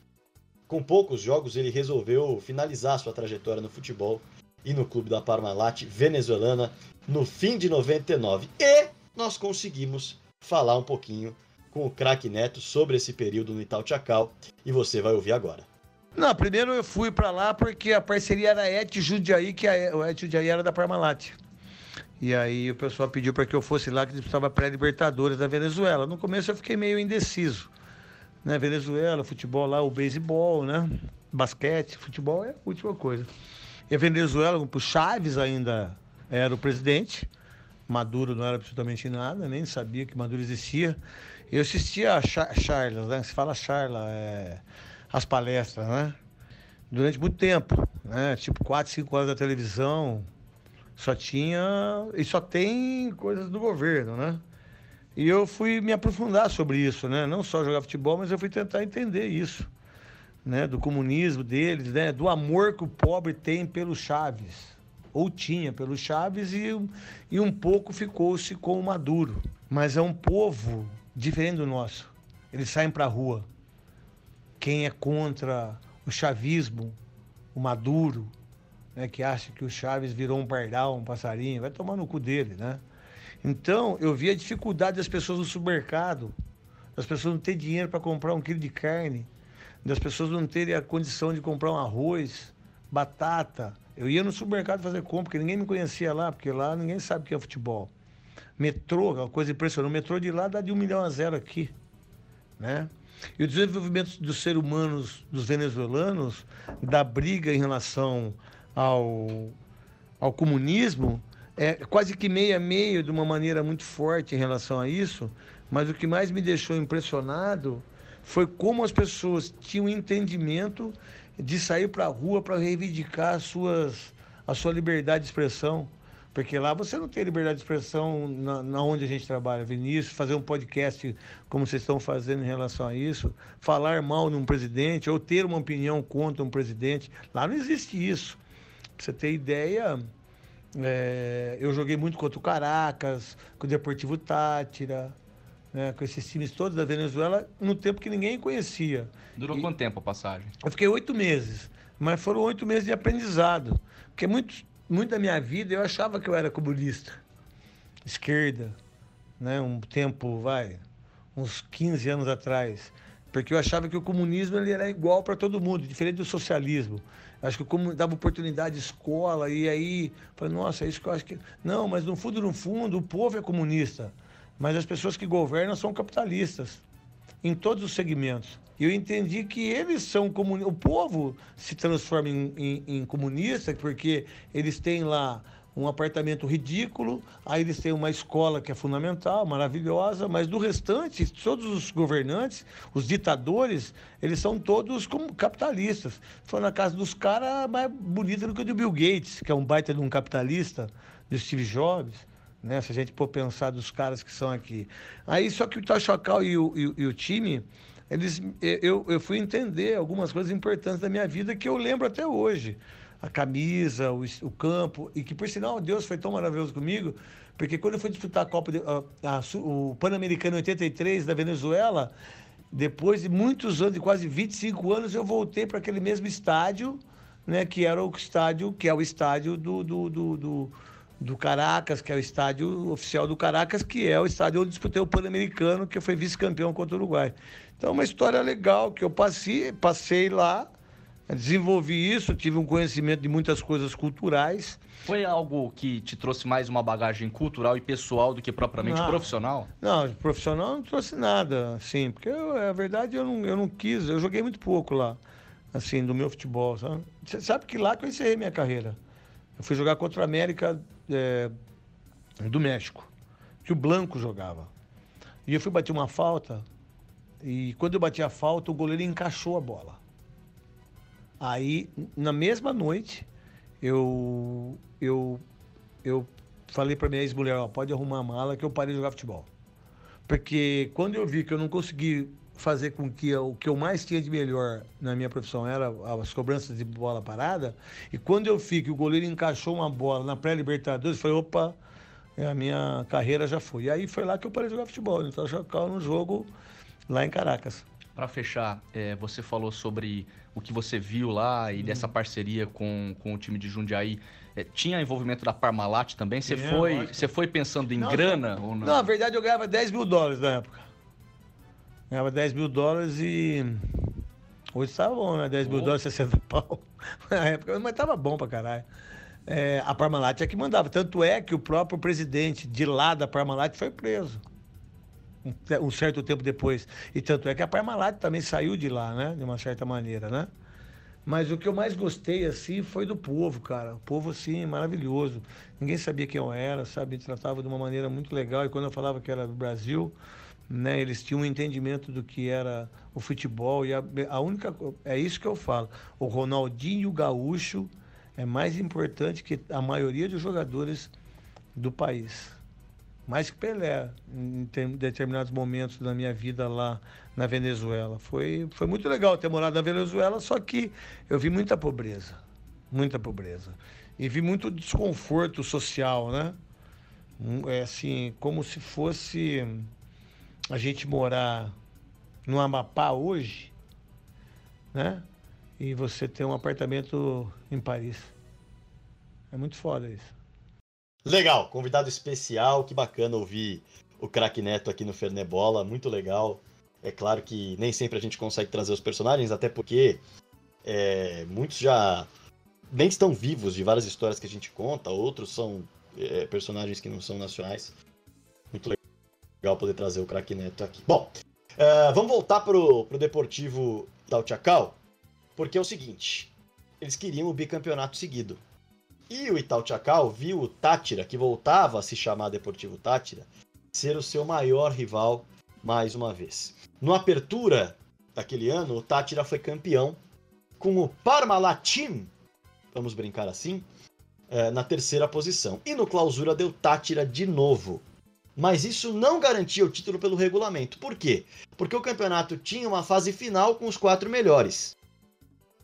com poucos jogos ele resolveu finalizar sua trajetória no futebol e no clube da Parmalat venezuelana no fim de 99. E nós conseguimos falar um pouquinho com o craque Neto sobre esse período no Itautiacal e você vai ouvir agora. Não, primeiro eu fui para lá porque a parceria era Et Judiaí, que a, o Et Judiaí era da Parmalat. E aí o pessoal pediu para que eu fosse lá, que disputava pré-libertadores da Venezuela. No começo eu fiquei meio indeciso. Né? Venezuela, futebol lá, o beisebol, né? Basquete, futebol é a última coisa. E a Venezuela, o Chaves ainda era o presidente. Maduro não era absolutamente nada, nem sabia que Maduro existia. Eu assistia a Charlas, né? Se fala Charla, é... as palestras, né? Durante muito tempo, né? Tipo, 4, 5 horas da televisão, só tinha. E só tem coisas do governo, né? E eu fui me aprofundar sobre isso, né? Não só jogar futebol, mas eu fui tentar entender isso, né? Do comunismo deles, né? Do amor que o pobre tem pelo Chaves. Ou tinha pelo Chaves e, e um pouco ficou-se com o Maduro. Mas é um povo diferente do nosso. Eles saem para a rua. Quem é contra o chavismo, o Maduro, né, que acha que o Chaves virou um pardal, um passarinho, vai tomar no cu dele, né? Então, eu vi a dificuldade das pessoas no supermercado, das pessoas não terem dinheiro para comprar um quilo de carne, das pessoas não terem a condição de comprar um arroz, batata. Eu ia no supermercado fazer compra, porque ninguém me conhecia lá, porque lá ninguém sabe o que é futebol. Metrô, uma coisa impressionante. O metrô de lá dá de um milhão a zero aqui, né? E o desenvolvimento dos seres humanos, dos venezuelanos, da briga em relação ao, ao comunismo, é quase que meio a meio, de uma maneira muito forte em relação a isso, mas o que mais me deixou impressionado foi como as pessoas tinham entendimento de sair para a rua para reivindicar suas, a sua liberdade de expressão. Porque lá você não tem liberdade de expressão na, na, onde a gente trabalha, Vinícius, fazer um podcast como vocês estão fazendo em relação a isso, falar mal de um presidente ou ter uma opinião contra um presidente. Lá não existe isso. Pra você ter ideia, é, eu joguei muito contra o Caracas, com o Deportivo Tátira, né, com esses times todos da Venezuela, no tempo que ninguém conhecia. Durou e, quanto tempo a passagem? Eu fiquei oito meses, mas foram oito meses de aprendizado. Porque muito, muito da minha vida eu achava que eu era comunista, esquerda, né, um tempo, vai, uns 15 anos atrás porque eu achava que o comunismo ele era igual para todo mundo, diferente do socialismo. Acho que como dava oportunidade de escola e aí, falei, nossa, é isso que eu acho que não, mas no fundo, no fundo, o povo é comunista, mas as pessoas que governam são capitalistas em todos os segmentos. E eu entendi que eles são comunistas. O povo se transforma em, em, em comunista porque eles têm lá um apartamento ridículo, aí eles têm uma escola que é fundamental, maravilhosa, mas do restante, todos os governantes, os ditadores, eles são todos como capitalistas. Foi na casa dos caras mais bonita do que o do Bill Gates, que é um baita de um capitalista, do Steve Jobs. Né? Se a gente for pensar dos caras que são aqui. Aí só que o Tachocal e o, e, e o time, eles, eu, eu fui entender algumas coisas importantes da minha vida que eu lembro até hoje a camisa, o, o, campo, e que por sinal Deus foi tão maravilhoso comigo, porque quando eu fui disputar a Copa, de, a, a, o Pan-Americano 83 da Venezuela, depois de muitos anos, de quase 25 anos, eu voltei para aquele mesmo estádio, né, que era o estádio, que é o estádio do, do, do, do do Caracas, que é o estádio oficial do Caracas, que é o estádio onde disputei o Pan-Americano, que foi vice-campeão contra o Uruguai. Então, uma história legal que eu passei, passei lá Desenvolvi isso, tive um conhecimento de muitas coisas culturais. Foi algo que te trouxe mais uma bagagem cultural e pessoal do que propriamente Não. profissional? Não, profissional não trouxe nada, assim, porque eu, a verdade eu não, eu não quis, eu joguei muito pouco lá, assim, do meu futebol, sabe? Você sabe que lá que eu encerrei minha carreira. Eu fui jogar contra a América é, do México, que o Blanco jogava. E eu fui bater uma falta, e quando eu bati a falta, o goleiro encaixou a bola. Aí, na mesma noite, eu, eu, eu falei para minha ex-mulher, ó, pode arrumar a mala que eu parei de jogar futebol. Porque quando eu vi que eu não consegui fazer com que o que eu mais tinha de melhor na minha profissão era as cobranças de bola parada, e quando eu vi que o goleiro encaixou uma bola na pré-libertadores, falei, opa, a minha carreira já foi. E aí foi lá que eu parei de jogar futebol. Então eu no jogo lá em Caracas. Para fechar, é, você falou sobre o que você viu lá e dessa parceria com, com o time de Jundiaí. É, tinha envolvimento da Parmalat também? Você Tinha, foi, você foi pensando em Não, grana ou não? Não, na verdade eu ganhava 10 mil dólares na época. Ganhava 10 mil dólares e. Hoje tá bom, né? 10 mil Oh. dólares, 60 pau. Na época, mas tava bom pra caralho. É, a Parmalat é que mandava. Tanto é que o próprio presidente de lá da Parmalat foi preso. Um, te- um certo tempo depois. E tanto é que a Parmalat também saiu de lá, né? De uma certa maneira, né? Mas o que eu mais gostei, assim, foi do povo, cara. O povo, assim, maravilhoso. Ninguém sabia quem eu era, sabe? Me tratava de uma maneira muito legal. E quando eu falava que era do Brasil, né? Eles tinham um entendimento do que era o futebol. E a, a única... É isso que eu falo. O Ronaldinho Gaúcho é mais importante que a maioria dos jogadores do país. Mais que Pelé, em determinados momentos da minha vida lá na Venezuela. Foi, foi muito legal ter morado na Venezuela, só que eu vi muita pobreza. Muita pobreza. E vi muito desconforto social, né? Um, É assim, como se fosse a gente morar no Amapá hoje, né? E você ter um apartamento em Paris. É muito foda isso. Legal, convidado especial, que bacana ouvir o craque Neto aqui no Fernebola, muito legal. É claro que nem sempre a gente consegue trazer os personagens, até porque é, muitos já nem estão vivos de várias histórias que a gente conta, outros são é, personagens que não são nacionais. Muito legal poder trazer o craque Neto aqui. Bom, é, vamos voltar pro, pro Deportivo Tal Chacal, porque é o seguinte, eles queriam o bicampeonato seguido. E o Itaú Chacal viu o Tátira, que voltava a se chamar Deportivo Tátira, ser o seu maior rival mais uma vez. No Apertura daquele ano, o Tátira foi campeão com o Parmalat-Team, vamos brincar assim, eh, na terceira posição. E no Clausura deu Tátira de novo. Mas isso não garantia o título pelo regulamento. Por quê? Porque o campeonato tinha uma fase final com os quatro melhores.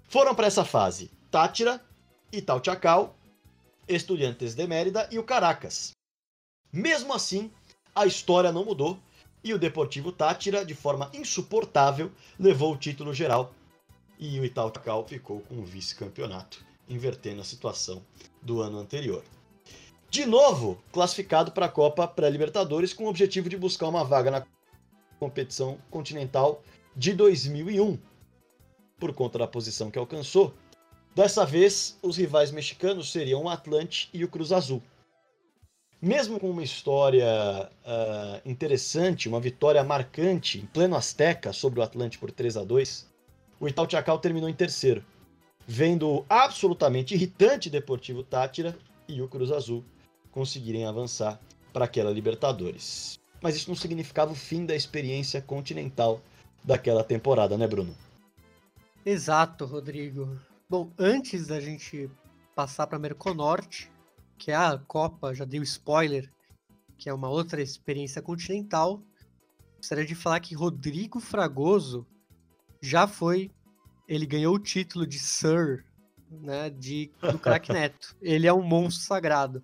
Foram para essa fase Tátira, Itaú Chacal, Estudiantes de Mérida e o Caracas. Mesmo assim, a história não mudou e o Deportivo Tátira, de forma insuportável, levou o título geral e o Itaú Chacal ficou com o vice-campeonato, invertendo a situação do ano anterior. De novo, classificado para a Copa Pré-Libertadores com o objetivo de buscar uma vaga na competição continental de 2001. Por conta da posição que alcançou, Dessa vez, os rivais mexicanos seriam o Atlante e o Cruz Azul. Mesmo com uma história ah, interessante, uma vitória marcante em pleno Azteca sobre o Atlante por 3 a 2 o Itaú Chacal terminou em terceiro, vendo absolutamente irritante Deportivo Tátira e o Cruz Azul conseguirem avançar para aquela Libertadores. Mas isso não significava o fim da experiência continental daquela temporada, né, Bruno? Exato, Rodrigo. Bom, antes da gente passar para Merconorte, que é a Copa, já dei o spoiler, que é uma outra experiência continental, gostaria de falar que Rodrigo Fragoso já foi, ele ganhou o título de Sir, né, de, do craque Neto. Ele é um monstro sagrado.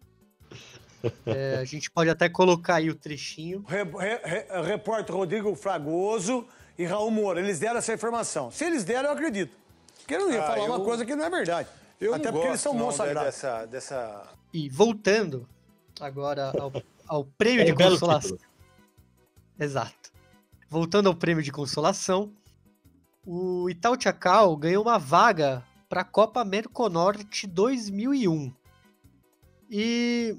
É, a gente pode até colocar aí o trechinho. Re- re- re- repórter Rodrigo Fragoso e Raul Moura, eles deram essa informação. Se eles deram, eu acredito. Porque eu não ia Ah, falar uma eu- coisa que não é verdade. Eu Até porque eles gosto, são não, monstros sagrados. dessa, dessa E voltando agora ao, ao prêmio É de consolação. título. Exato. Voltando ao prêmio de consolação, o Itaú Chacal ganhou uma vaga para a Copa Merconorte 2001. E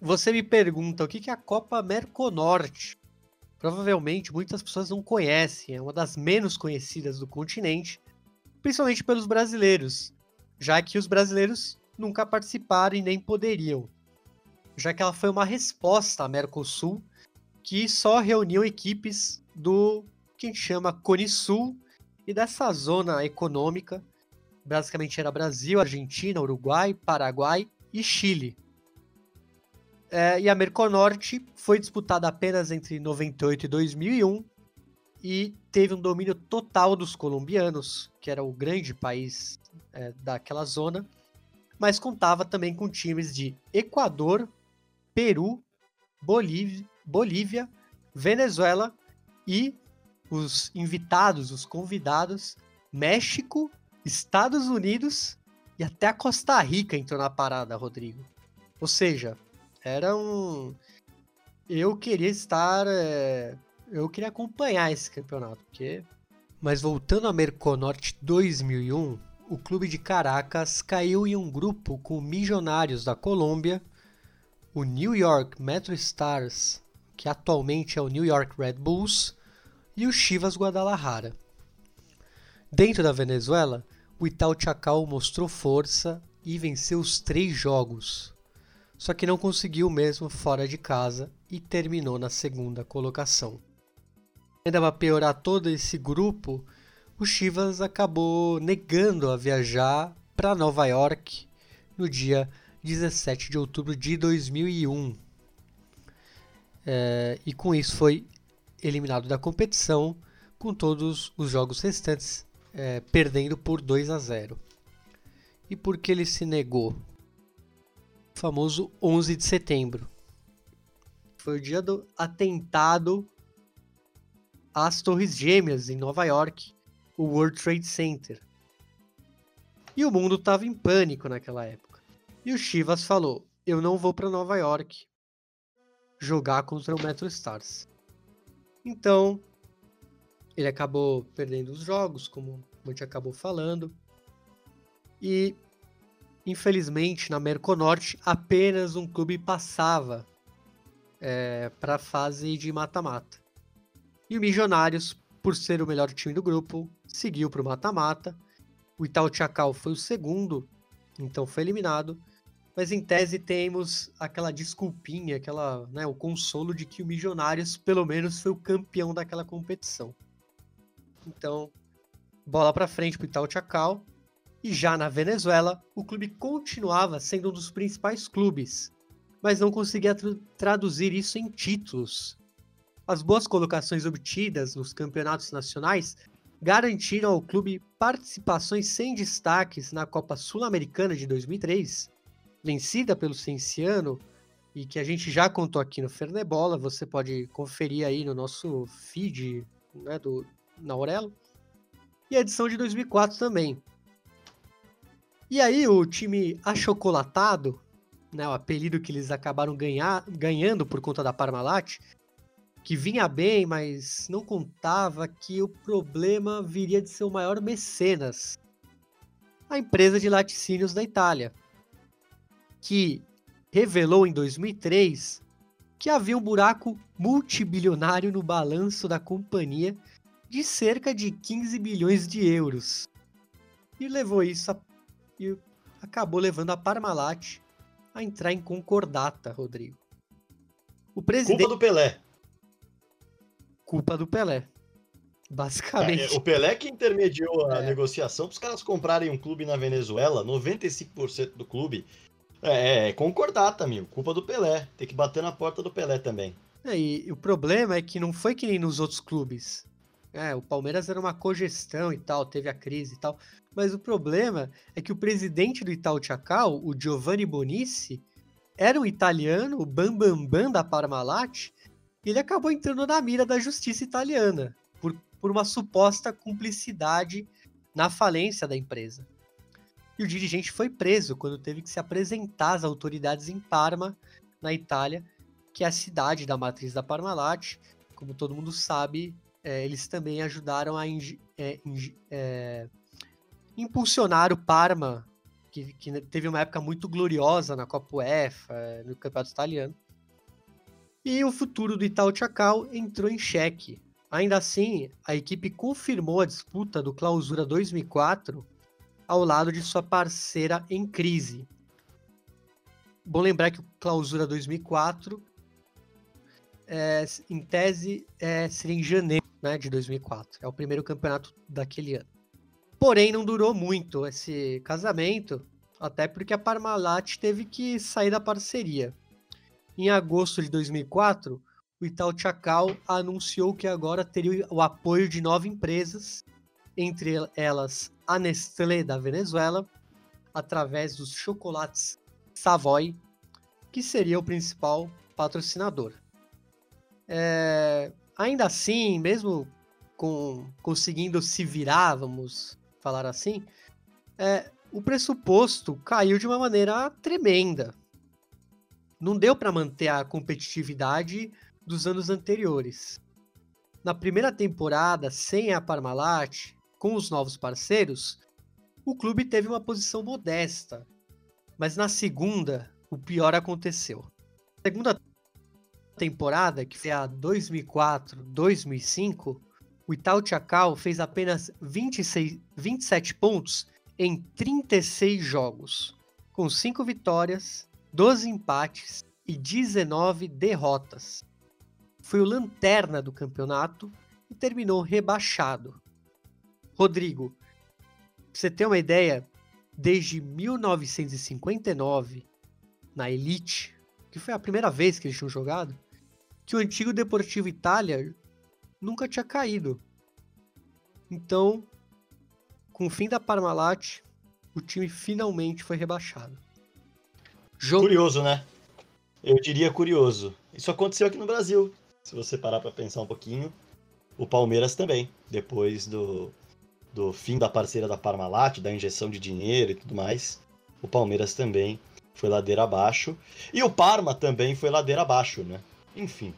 você me pergunta o que é a Copa Merconorte? Provavelmente muitas pessoas não conhecem, é uma das menos conhecidas do continente, principalmente pelos brasileiros, já que os brasileiros nunca participaram e nem poderiam, já que ela foi uma resposta à Mercosul que só reuniu equipes do que a gente chama Cone Sul e dessa zona econômica, basicamente era Brasil, Argentina, Uruguai, Paraguai e Chile. É, e a Merconorte foi disputada apenas entre 98 e 2001 e teve um domínio total dos colombianos, que era o grande país é, daquela zona, mas contava também com times de Equador, Peru, Bolívia, Bolívia Venezuela e os invitados, os convidados, México, Estados Unidos e até a Costa Rica entrou na parada, Rodrigo. Ou seja, era um. Eu queria estar. É... Eu queria acompanhar esse campeonato, porque. Mas voltando a Merconorte 2001, o clube de Caracas caiu em um grupo com milionários da Colômbia, o New York Metro Stars, que atualmente é o New York Red Bulls, e o Chivas Guadalajara. Dentro da Venezuela, o Itaú Chacal mostrou força e venceu os três jogos, só que não conseguiu mesmo fora de casa e terminou na segunda colocação. Ainda para piorar todo esse grupo, o Chivas acabou negando a viajar para Nova York no dia 17 de outubro de 2001. É, e com isso foi eliminado da competição, com todos os jogos restantes é, perdendo por 2 a 0. E por que ele se negou? O famoso 11 de setembro. Foi o dia do atentado às Torres Gêmeas em Nova York, o World Trade Center. E o mundo estava em pânico naquela época. E o Chivas falou: Eu não vou para Nova York jogar contra o Metro Stars. Então, ele acabou perdendo os jogos, como a gente acabou falando. E, infelizmente, na Merconorte, apenas um clube passava é, para a fase de mata-mata. E o Milionários, por ser o melhor time do grupo, seguiu para o mata-mata. O Itaú Chacal foi o segundo, então foi eliminado. Mas em tese temos aquela desculpinha, aquela, né, o consolo de que o Milionários pelo menos foi o campeão daquela competição. Então, bola para frente para o Itaú Chacal. E já na Venezuela, o clube continuava sendo um dos principais clubes, mas não conseguia tra traduzir isso em títulos. As boas colocações obtidas nos campeonatos nacionais garantiram ao clube participações sem destaques na Copa Sul-Americana de 2003 vencida pelo Cienciano e que a gente já contou aqui no Fernebola, você pode conferir aí no nosso feed né, do, na Aurelo. E a edição de 2004 também. E aí o time achocolatado, né, o apelido que eles acabaram ganhar, ganhando por conta da Parmalat, que vinha bem, mas não contava que o problema viria de ser o maior mecenas, a empresa de laticínios da Itália, que revelou em 2003 que havia um buraco multibilionário no balanço da companhia de cerca de 15 bilhões de euros. E levou isso a, e acabou levando a Parmalat a entrar em concordata, Rodrigo. O presidente Culpa do Pelé. Culpa do Pelé. Basicamente. É, o Pelé que intermediou a é. negociação para os caras comprarem um clube na Venezuela, 95% do clube é, é concordata, amigo. Culpa do Pelé. Tem que bater na porta do Pelé também. É, e o problema é que não foi que nem nos outros clubes. É, o Palmeiras era uma cogestão e tal, teve a crise e tal. Mas o problema é que o presidente do Itaú Chacal, o Giovanni Bonici, era um italiano, o Bambambam Bam Bam da Parmalat, e ele acabou entrando na mira da justiça italiana por, por uma suposta cumplicidade na falência da empresa. E o dirigente foi preso quando teve que se apresentar às autoridades em Parma, na Itália, que é a cidade da matriz da Parmalat. Como todo mundo sabe, é, eles também ajudaram a é, é, impulsionar o Parma, que, que teve uma época muito gloriosa na Copa UEFA, no Campeonato Italiano. E o futuro do Itaú Chacal entrou em xeque. Ainda assim, a equipe confirmou a disputa do Clausura 2004 ao lado de sua parceira em crise. Bom lembrar que o Clausura 2004, é, em tese, é, seria em janeiro né, de 2004. É o primeiro campeonato daquele ano. Porém, não durou muito esse casamento, até porque a Parmalat teve que sair da parceria. Em agosto de 2004, o Itaú Chacal anunciou que agora teria o apoio de nove empresas, entre elas a Nestlé da Venezuela, através dos chocolates Savoy, que seria o principal patrocinador. É, ainda assim, mesmo com, conseguindo se virar, vamos falar assim, é, o pressuposto caiu de uma maneira tremenda. Não deu para manter a competitividade dos anos anteriores. Na primeira temporada, sem a Parmalat, com os novos parceiros, o clube teve uma posição modesta. Mas na segunda, o pior aconteceu. Na segunda temporada, que foi a 2004-2005, o Itaú fez apenas 26, 27 pontos em 36 jogos, com 5 vitórias, 12 empates e 19 derrotas foi o lanterna do campeonato e terminou rebaixado. Rodrigo, pra você ter uma ideia, desde 1959, na Elite, que foi a primeira vez que eles tinham jogado, que o antigo Deportivo Itália nunca tinha caído. Então, com o fim da Parmalat, o time finalmente foi rebaixado. Curioso, né? Eu diria curioso. Isso aconteceu aqui no Brasil se você parar para pensar um pouquinho, o Palmeiras também, depois do, do fim da parceira da Parmalat, da injeção de dinheiro e tudo mais, o Palmeiras também foi ladeira abaixo. E o Parma também foi ladeira abaixo, né? Enfim,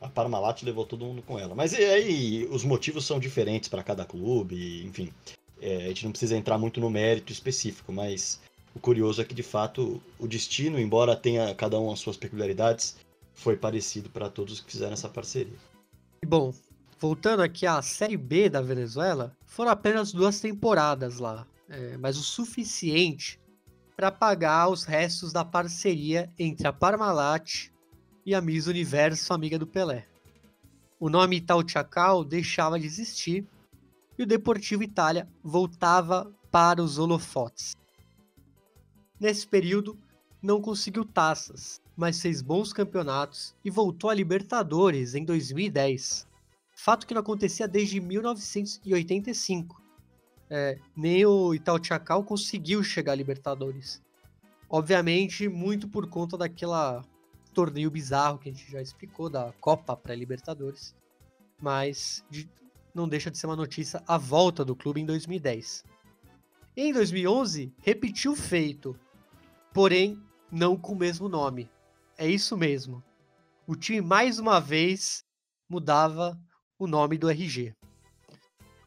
a Parmalat levou todo mundo com ela. Mas aí os motivos são diferentes para cada clube, enfim. É, a gente não precisa entrar muito no mérito específico, mas o curioso é que de fato o destino, embora tenha cada um as suas peculiaridades, foi parecido para todos que fizeram essa parceria. Bom, voltando aqui à Série B da Venezuela, foram apenas duas temporadas lá, é, mas o suficiente para pagar os restos da parceria entre a Parmalat e a Miss Universo, amiga do Pelé. O nome Itaú deixava de existir e o Deportivo Itália voltava para os holofotes. Nesse período, não conseguiu taças, mas fez bons campeonatos e voltou à Libertadores em 2010. Fato que não acontecia desde 1985. É, nem o Itaú conseguiu chegar à Libertadores. Obviamente, muito por conta daquela torneio bizarro que a gente já explicou, da Copa pré-Libertadores. Mas de, não deixa de ser uma notícia a volta do clube em 2010. Em 2011, repetiu o feito, porém não com o mesmo nome. É isso mesmo. O time mais uma vez mudava o nome do RG.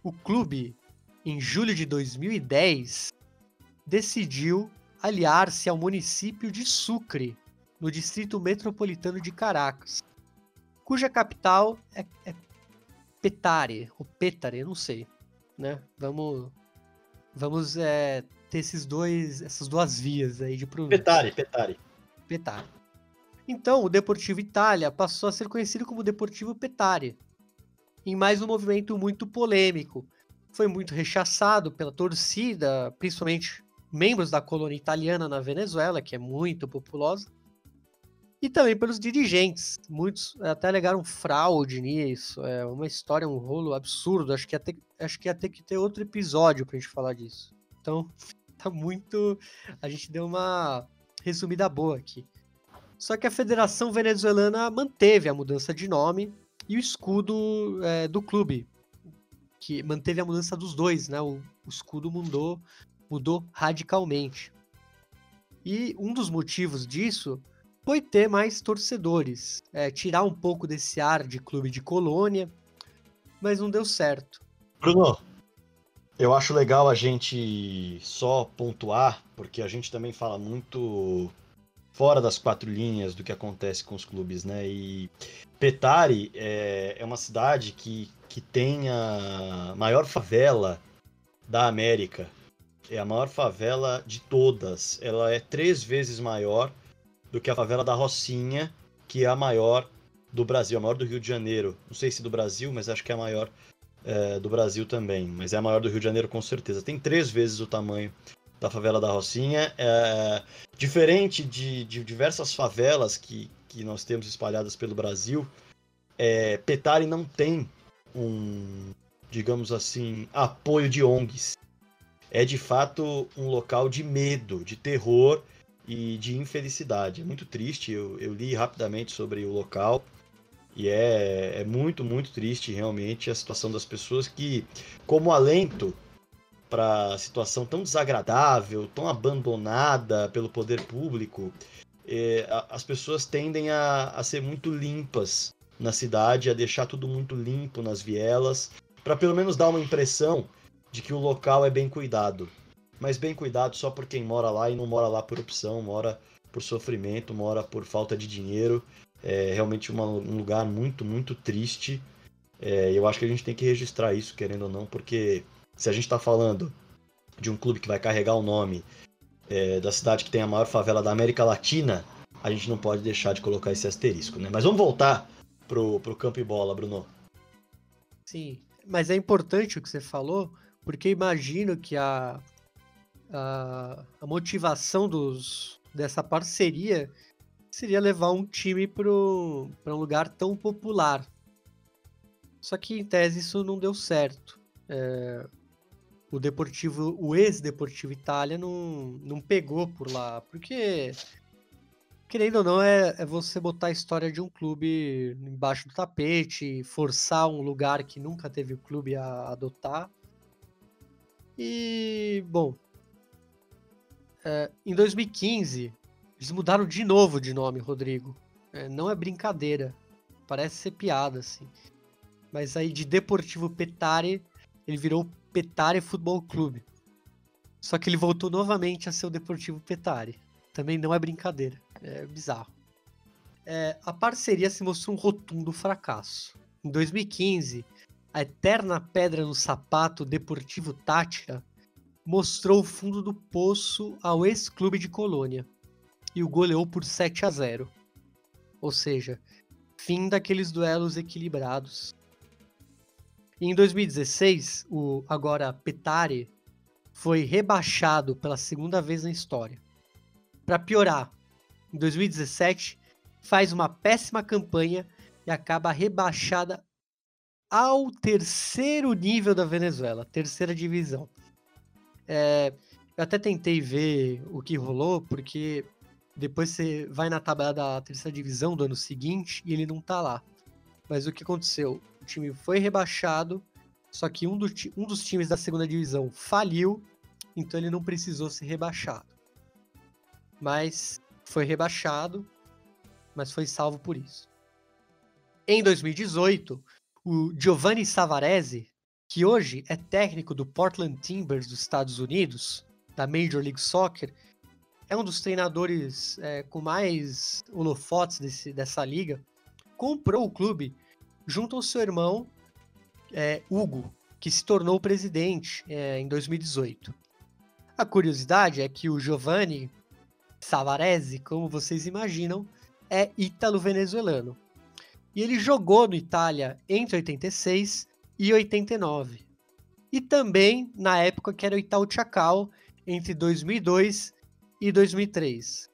O clube, em julho de 2010, decidiu aliar-se ao município de Sucre, no distrito metropolitano de Caracas, cuja capital é, é Petare, ou Petare, não sei, né? Vamos, vamos é, ter esses dois, essas duas vias aí de pronúncia. Petare, Petare. Petare. Então, o Deportivo Itália passou a ser conhecido como Deportivo Petare, em mais um movimento muito polêmico. Foi muito rechaçado pela torcida, principalmente membros da colônia italiana na Venezuela, que é muito populosa, e também pelos dirigentes. Muitos até alegaram fraude nisso. É uma história, um rolo absurdo. Acho que ia ter, acho que, ia ter que ter outro episódio pra gente falar disso. Então, tá muito. A gente deu uma resumida boa aqui. Só que a Federação Venezuelana manteve a mudança de nome e o escudo é, do clube, que manteve a mudança dos dois, né? O, o escudo mudou, mudou radicalmente. E um dos motivos disso foi ter mais torcedores, é, tirar um pouco desse ar de clube de colônia, mas não deu certo. Bruno, Eu acho legal a gente só pontuar, porque a gente também fala muito fora das quatro linhas do que acontece com os clubes, né? E Petare é, é uma cidade que, que tem a maior favela da América. É a maior favela de todas. Ela é três vezes maior do que a favela da Rocinha, que é a maior do Brasil, a maior do Rio de Janeiro. Não sei se do Brasil, mas acho que é a maior é, do Brasil também. Mas é a maior do Rio de Janeiro com certeza. Tem três vezes o tamanho da favela da Rocinha. É, diferente de, de, diversas favelas que, que nós temos espalhadas pelo Brasil, é, Petare não tem um, digamos assim, apoio de ONGs. É de fato um local de medo, de terror e de infelicidade. É muito triste. Eu, eu li rapidamente sobre o local. E é, é muito, muito triste realmente a situação das pessoas que, como alento para a situação tão desagradável, tão abandonada pelo poder público, é, as pessoas tendem a, a ser muito limpas na cidade, a deixar tudo muito limpo nas vielas, para pelo menos dar uma impressão de que o local é bem cuidado. Mas bem cuidado só por quem mora lá e não mora lá por opção, mora por sofrimento, mora por falta de dinheiro. É realmente uma, um lugar muito, muito triste. É, eu acho que a gente tem que registrar isso, querendo ou não, porque se a gente está falando de um clube que vai carregar o nome é, da cidade que tem a maior favela da América Latina, a gente não pode deixar de colocar esse asterisco, né? Mas vamos voltar pro, pro campo e bola, Bruno. Sim, mas é importante o que você falou, porque imagino que a, a, a motivação dos, dessa parceria seria levar um time para um lugar tão popular. Só que em tese isso não deu certo. É, o Deportivo, o ex-Deportivo Itália não, não pegou por lá, porque querendo ou não é, é, você botar a história de um clube embaixo do tapete, forçar um lugar que nunca teve o clube a adotar. E bom, é, em 2015 eles mudaram de novo de nome, Rodrigo. É, não é brincadeira. Parece ser piada, assim. Mas aí de Deportivo Petare, ele virou Petare Futebol Clube. Só que ele voltou novamente a ser o Deportivo Petare. Também não é brincadeira. É bizarro. É, a parceria se mostrou um rotundo fracasso. Em 2015, a eterna pedra no sapato Deportivo Tátira mostrou o fundo do poço ao ex-clube de Colônia e o goleou por 7 a 0. Ou seja, fim daqueles duelos equilibrados. E em 2016, o agora Petare foi rebaixado pela segunda vez na história. Para piorar, em 2017 faz uma péssima campanha e acaba rebaixada ao terceiro nível da Venezuela, terceira divisão. É, eu até tentei ver o que rolou, porque depois você vai na tabela da terceira divisão do ano seguinte e ele não tá lá. Mas o que aconteceu? O time foi rebaixado, só que um, do, um dos times da segunda divisão faliu, então ele não precisou ser rebaixado. Mas foi rebaixado, mas foi salvo por isso. Em 2018, o Giovanni Savarese, que hoje é técnico do Portland Timbers dos Estados Unidos, da Major League Soccer, é um dos treinadores é, com mais holofotes desse, dessa liga, comprou o clube junto ao seu irmão é, Hugo, que se tornou presidente é, em 2018. A curiosidade é que o Giovanni Savarese, como vocês imaginam, é ítalo-venezuelano. E ele jogou no Itália entre 86 e 89. E também na época que era o Itaú Chacal, entre 2002 e 2003.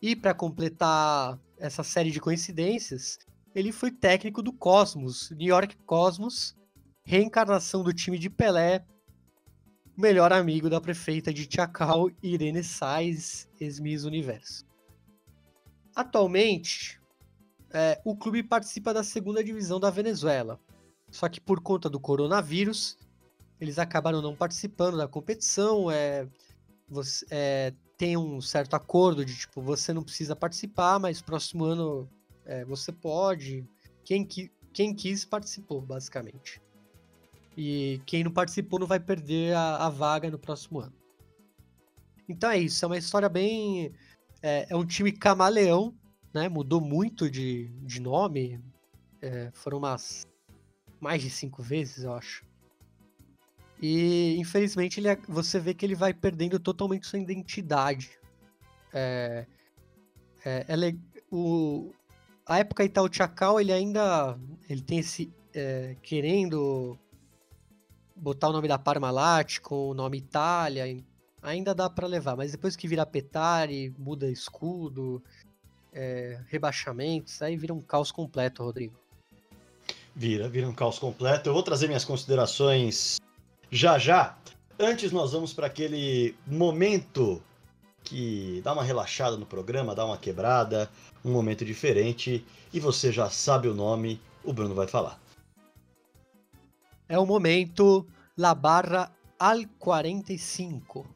E para completar essa série de coincidências, ele foi técnico do Cosmos, New York Cosmos, reencarnação do time de Pelé, melhor amigo da prefeita de Chacal, Irene Sais, ex-Miss Universo. Atualmente, é, o clube participa da segunda divisão da Venezuela, só que por conta do coronavírus, eles acabaram não participando da competição, é, você, é, tem um certo acordo de tipo, você não precisa participar, mas próximo ano é, você pode. Quem, qui, quem quis participou, basicamente. E quem não participou não vai perder a, a vaga no próximo ano. Então é isso, é uma história bem. É, é um time camaleão, né? Mudou muito de, de nome. É, foram umas mais de cinco vezes, eu acho. E infelizmente ele, você vê que ele vai perdendo totalmente sua identidade. É, é, é o, a época Itaú Chacal, ele ainda ele tem esse é, querendo botar o nome da Parmalat com o nome Itália, ainda dá para levar, mas depois que vira Petari, muda escudo, é, rebaixamentos, aí vira um caos completo, Rodrigo. Vira, vira um caos completo. Eu vou trazer minhas considerações já já. Antes nós vamos para aquele momento que dá uma relaxada no programa, dá uma quebrada, um momento diferente, e você já sabe o nome, o Bruno vai falar. É o momento La Barra al 45.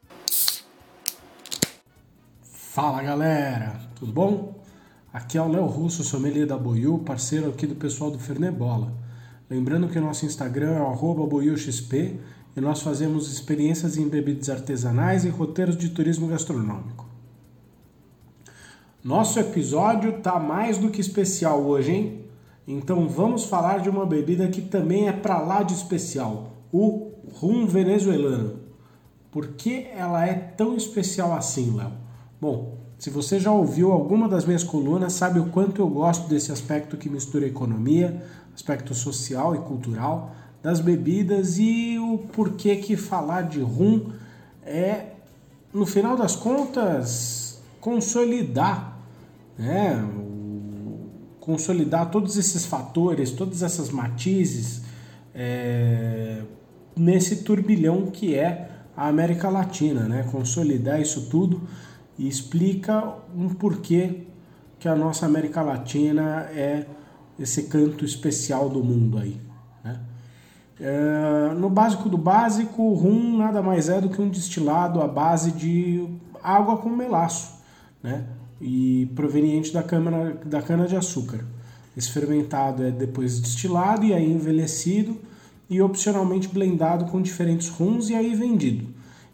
Fala galera, tudo bom? Aqui é o Léo Russo, sommelier da Boiú, parceiro aqui do pessoal do Fernebola. Lembrando que o nosso Instagram é boiuxp e nós fazemos experiências em bebidas artesanais e roteiros de turismo gastronômico. Nosso episódio tá mais do que especial hoje, hein? Então vamos falar de uma bebida que também é para lá de especial, o rum venezuelano. Por que ela é tão especial assim, Léo? Bom, se você já ouviu alguma das minhas colunas, sabe o quanto eu gosto desse aspecto que mistura economia, aspecto social e cultural, das bebidas e o porquê que falar de rum é, no final das contas, consolidar, né? consolidar todos esses fatores, todas essas matizes é, nesse turbilhão que é a América Latina, né? consolidar isso tudo e explica um porquê que a nossa América Latina é esse canto especial do mundo aí. É, no básico do básico, o rum nada mais é do que um destilado à base de água com melaço, né? E proveniente da cana, da cana de açúcar. Esse fermentado é depois destilado e aí envelhecido e opcionalmente blendado com diferentes rums e aí vendido.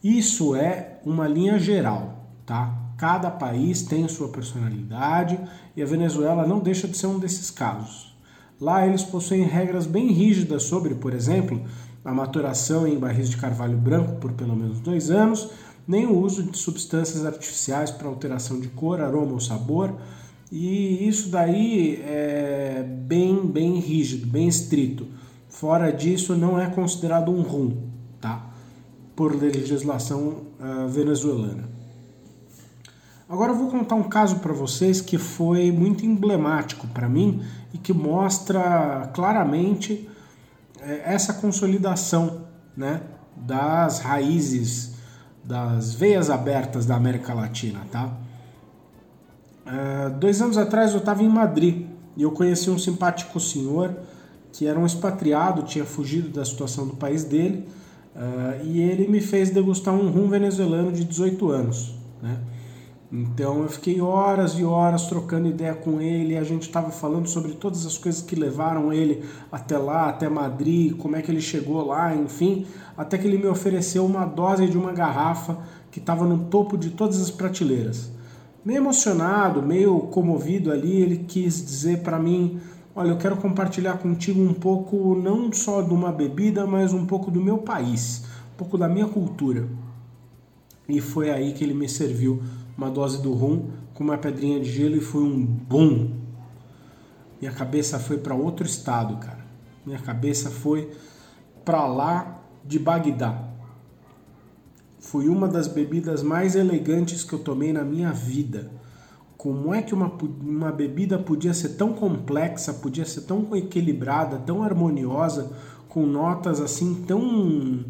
Isso é uma linha geral, tá? Cada país tem sua personalidade e a Venezuela não deixa de ser um desses casos. Lá eles possuem regras bem rígidas sobre, por exemplo, a maturação em barris de carvalho branco por pelo menos dois anos, nem o uso de substâncias artificiais para alteração de cor, aroma ou sabor. E isso daí é bem, bem rígido, bem estrito. Fora disso, não é considerado um rum, tá? Por legislação uh, venezuelana. Agora eu vou contar um caso para vocês que foi muito emblemático para mim e que mostra claramente é, essa consolidação né, das raízes, das veias abertas da América Latina. Tá? É, dois anos atrás eu estava em Madrid e eu conheci um simpático senhor que era um expatriado, tinha fugido da situação do país dele, uh, e ele me fez degustar um rum venezuelano de 18 anos. Né? Então eu fiquei horas e horas trocando ideia com ele, a gente estava falando sobre todas as coisas que levaram ele até lá, até Madrid, como é que ele chegou lá, enfim, até que ele me ofereceu uma dose de uma garrafa que estava no topo de todas as prateleiras. Meio emocionado, meio comovido ali, ele quis dizer para mim: Olha, eu quero compartilhar contigo um pouco, não só de uma bebida, mas um pouco do meu país, um pouco da minha cultura. E foi aí que ele me serviu uma dose do rum com uma pedrinha de gelo e foi um boom. Minha cabeça foi para outro estado, cara. Minha cabeça foi para lá de Bagdá. Foi uma das bebidas mais elegantes que eu tomei na minha vida. Como é que uma, uma bebida podia ser tão complexa, podia ser tão equilibrada, tão harmoniosa, com notas assim tão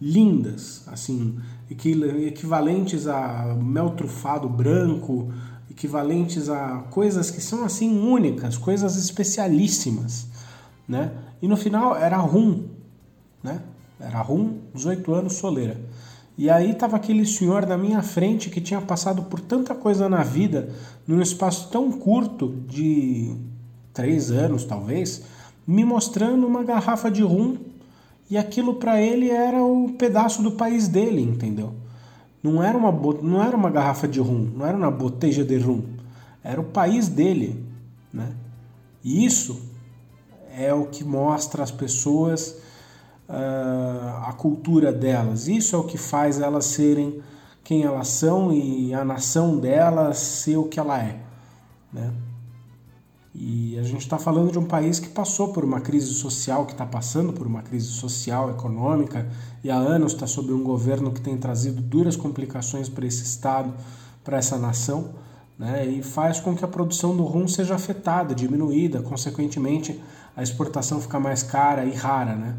lindas, assim, equivalentes a mel trufado branco, equivalentes a coisas que são assim únicas, coisas especialíssimas, né? E no final era rum, né? Era rum, 18 anos, soleira. E aí tava aquele senhor na minha frente que tinha passado por tanta coisa na vida num espaço tão curto de três anos, talvez, me mostrando uma garrafa de rum e aquilo para ele era o pedaço do país dele, entendeu? Não era uma não era uma garrafa de rum, não era uma botella de rum, era o país dele, né? E isso é o que mostra às pessoas uh, a cultura delas. Isso é o que faz elas serem quem elas são e a nação delas ser o que ela é, né? E a gente está falando de um país que passou por uma crise social, que está passando por uma crise social, econômica, e há anos está sob um governo que tem trazido duras complicações para esse Estado, para essa nação, né? e faz com que a produção do rum seja afetada, diminuída, consequentemente a exportação fica mais cara e rara. Né?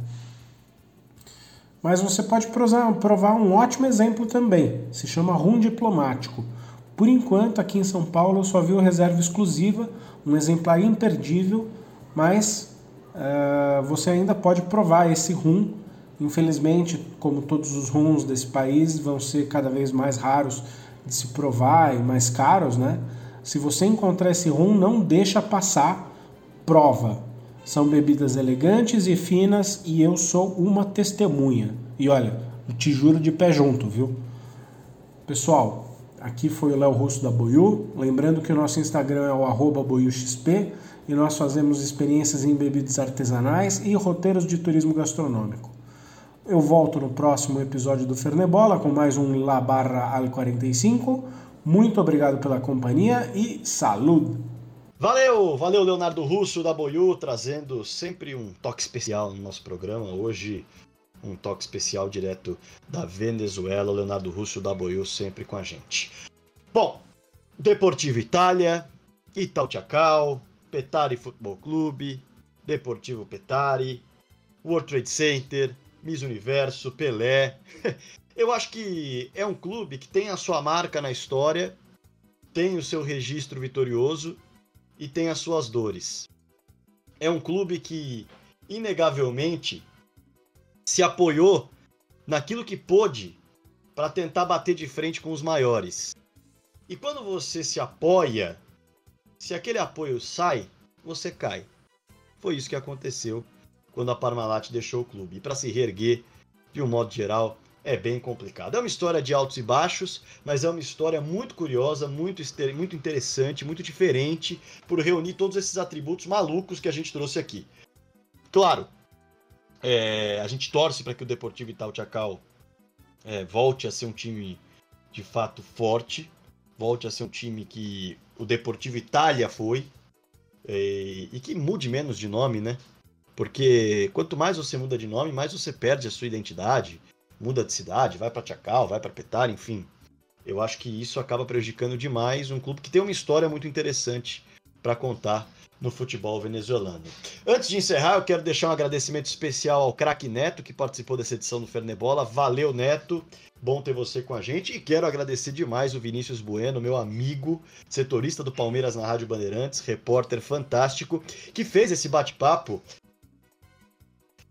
Mas você pode provar um ótimo exemplo também, se chama rum diplomático. Por enquanto, aqui em São Paulo, só vi o reserva exclusiva, um exemplar imperdível, mas uh, você ainda pode provar esse rum. Infelizmente, como todos os rums desse país, vão ser cada vez mais raros de se provar e mais caros, né? Se você encontrar esse rum, não deixa passar, prova. São bebidas elegantes e finas e eu sou uma testemunha. E olha, te juro de pé junto, viu? Pessoal, Aqui foi o Léo Russo da Boiú. Lembrando que o nosso Instagram é o arroba boiuxp e nós fazemos experiências em bebidas artesanais e roteiros de turismo gastronômico. Eu volto no próximo episódio do Fernebola com mais um La Barra al 45. Muito obrigado pela companhia e saúde! Valeu, valeu Leonardo Russo da Boiú, trazendo sempre um toque especial no nosso programa. Hoje um toque especial direto da Venezuela, Leonardo Russo da Boiú sempre com a gente. Bom, Deportivo Itália, Ital Chacal, Petari Futebol Clube, Deportivo Petari, World Trade Center, Miss Universo, Pelé. Eu acho que é um clube que tem a sua marca na história, tem o seu registro vitorioso e tem as suas dores. É um clube que, inegavelmente, se apoiou naquilo que pôde para tentar bater de frente com os maiores. E quando você se apoia, se aquele apoio sai, você cai. Foi isso que aconteceu quando a Parmalat deixou o clube. E para se reerguer, de um modo geral, é bem complicado. É uma história de altos e baixos, mas é uma história muito curiosa, muito, muito interessante, muito diferente, por reunir todos esses atributos malucos que a gente trouxe aqui. Claro, é, a gente torce para que o Deportivo Itaú Chacal é, volte a ser um time de fato forte, volte a ser um time que o Deportivo Itália foi é, e que mude menos de nome, né? Porque quanto mais você muda de nome, mais você perde a sua identidade, muda de cidade, vai para Chacal, vai para Petar, enfim. Eu acho que isso acaba prejudicando demais um clube que tem uma história muito interessante para contar no futebol venezuelano. Antes de encerrar, eu quero deixar um agradecimento especial ao craque Neto, que participou dessa edição do Fernebola. Valeu, Neto. Bom ter você com a gente. E quero agradecer demais o Vinícius Bueno, meu amigo, setorista do Palmeiras na Rádio Bandeirantes, repórter fantástico, que fez esse bate-papo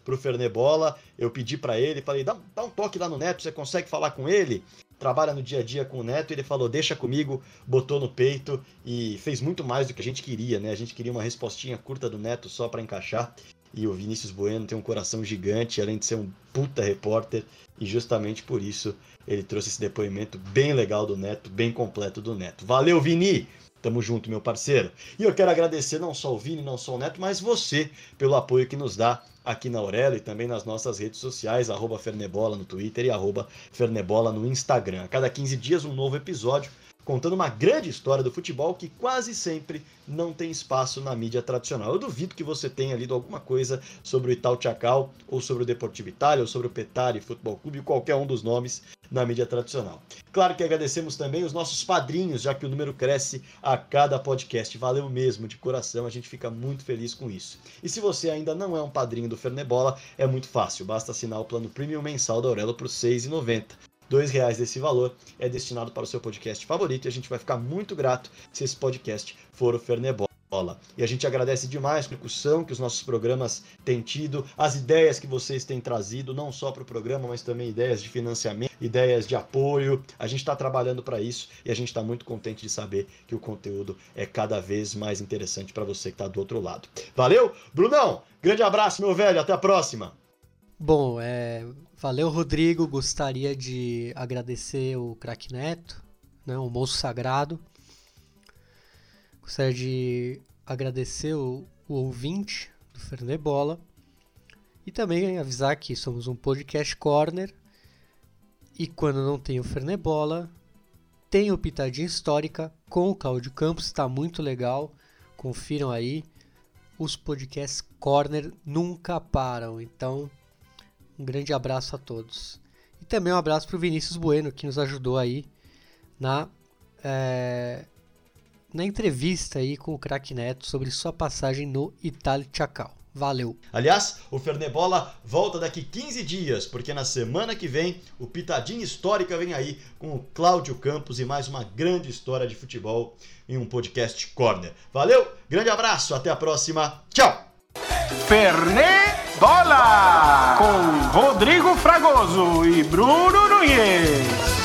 pro Fernebola. Eu pedi para ele, falei, dá, dá um toque lá no Neto, você consegue falar com ele? Trabalha no dia a dia com o Neto, ele falou, deixa comigo, botou no peito e fez muito mais do que a gente queria, né? A gente queria uma respostinha curta do Neto só para encaixar. E o Vinícius Bueno tem um coração gigante, além de ser um puta repórter, e justamente por isso ele trouxe esse depoimento bem legal do Neto, bem completo do Neto. Valeu, Vini! Tamo junto, meu parceiro. E eu quero agradecer não só o Vini, não só o Neto, mas você pelo apoio que nos dá aqui na Aurelo e também nas nossas redes sociais, arroba Fernebola no Twitter e arroba Fernebola no Instagram. A cada 15 dias um novo episódio contando uma grande história do futebol que quase sempre não tem espaço na mídia tradicional. Eu duvido que você tenha lido alguma coisa sobre o Ital Chacal, ou sobre o Deportivo Itália, ou sobre o Petari Futebol Clube, qualquer um dos nomes na mídia tradicional. Claro que agradecemos também os nossos padrinhos, já que o número cresce a cada podcast. Valeu mesmo, de coração, a gente fica muito feliz com isso. E se você ainda não é um padrinho do Fernebola, é muito fácil, basta assinar o plano premium mensal da Aurelo por R$ 6,90. Dois reais desse valor é destinado para o seu podcast favorito e a gente vai ficar muito grato se esse podcast for o Fernebola. E a gente agradece demais a discussão que os nossos programas têm tido, as ideias que vocês têm trazido, não só para o programa, mas também ideias de financiamento, ideias de apoio. A gente está trabalhando para isso e a gente está muito contente de saber que o conteúdo é cada vez mais interessante para você que está do outro lado. Valeu? Brunão, grande abraço, meu velho, até a próxima! Bom, é, valeu, Rodrigo. Gostaria de agradecer o Crack Neto, né, o moço sagrado. Gostaria de agradecer o, o ouvinte do Fernê Bola. E também avisar que somos um podcast corner. E quando não tem o Fernê Bola, tem o Pitadinha Histórica com o Claudio Campos. Está muito legal. Confiram aí. Os podcasts corner nunca param. Então, um grande abraço a todos. E também um abraço para o Vinícius Bueno, que nos ajudou aí na, é, na entrevista aí com o Crack Neto sobre sua passagem no Itália Chacal. Valeu. Aliás, o Fernebola volta daqui 15 dias, porque na semana que vem o Pitadinha Histórica vem aí com o Cláudio Campos e mais uma grande história de futebol em um podcast corner. Valeu, grande abraço, até a próxima. Tchau. Fernebola com Rodrigo Fragoso e Bruno Nunes.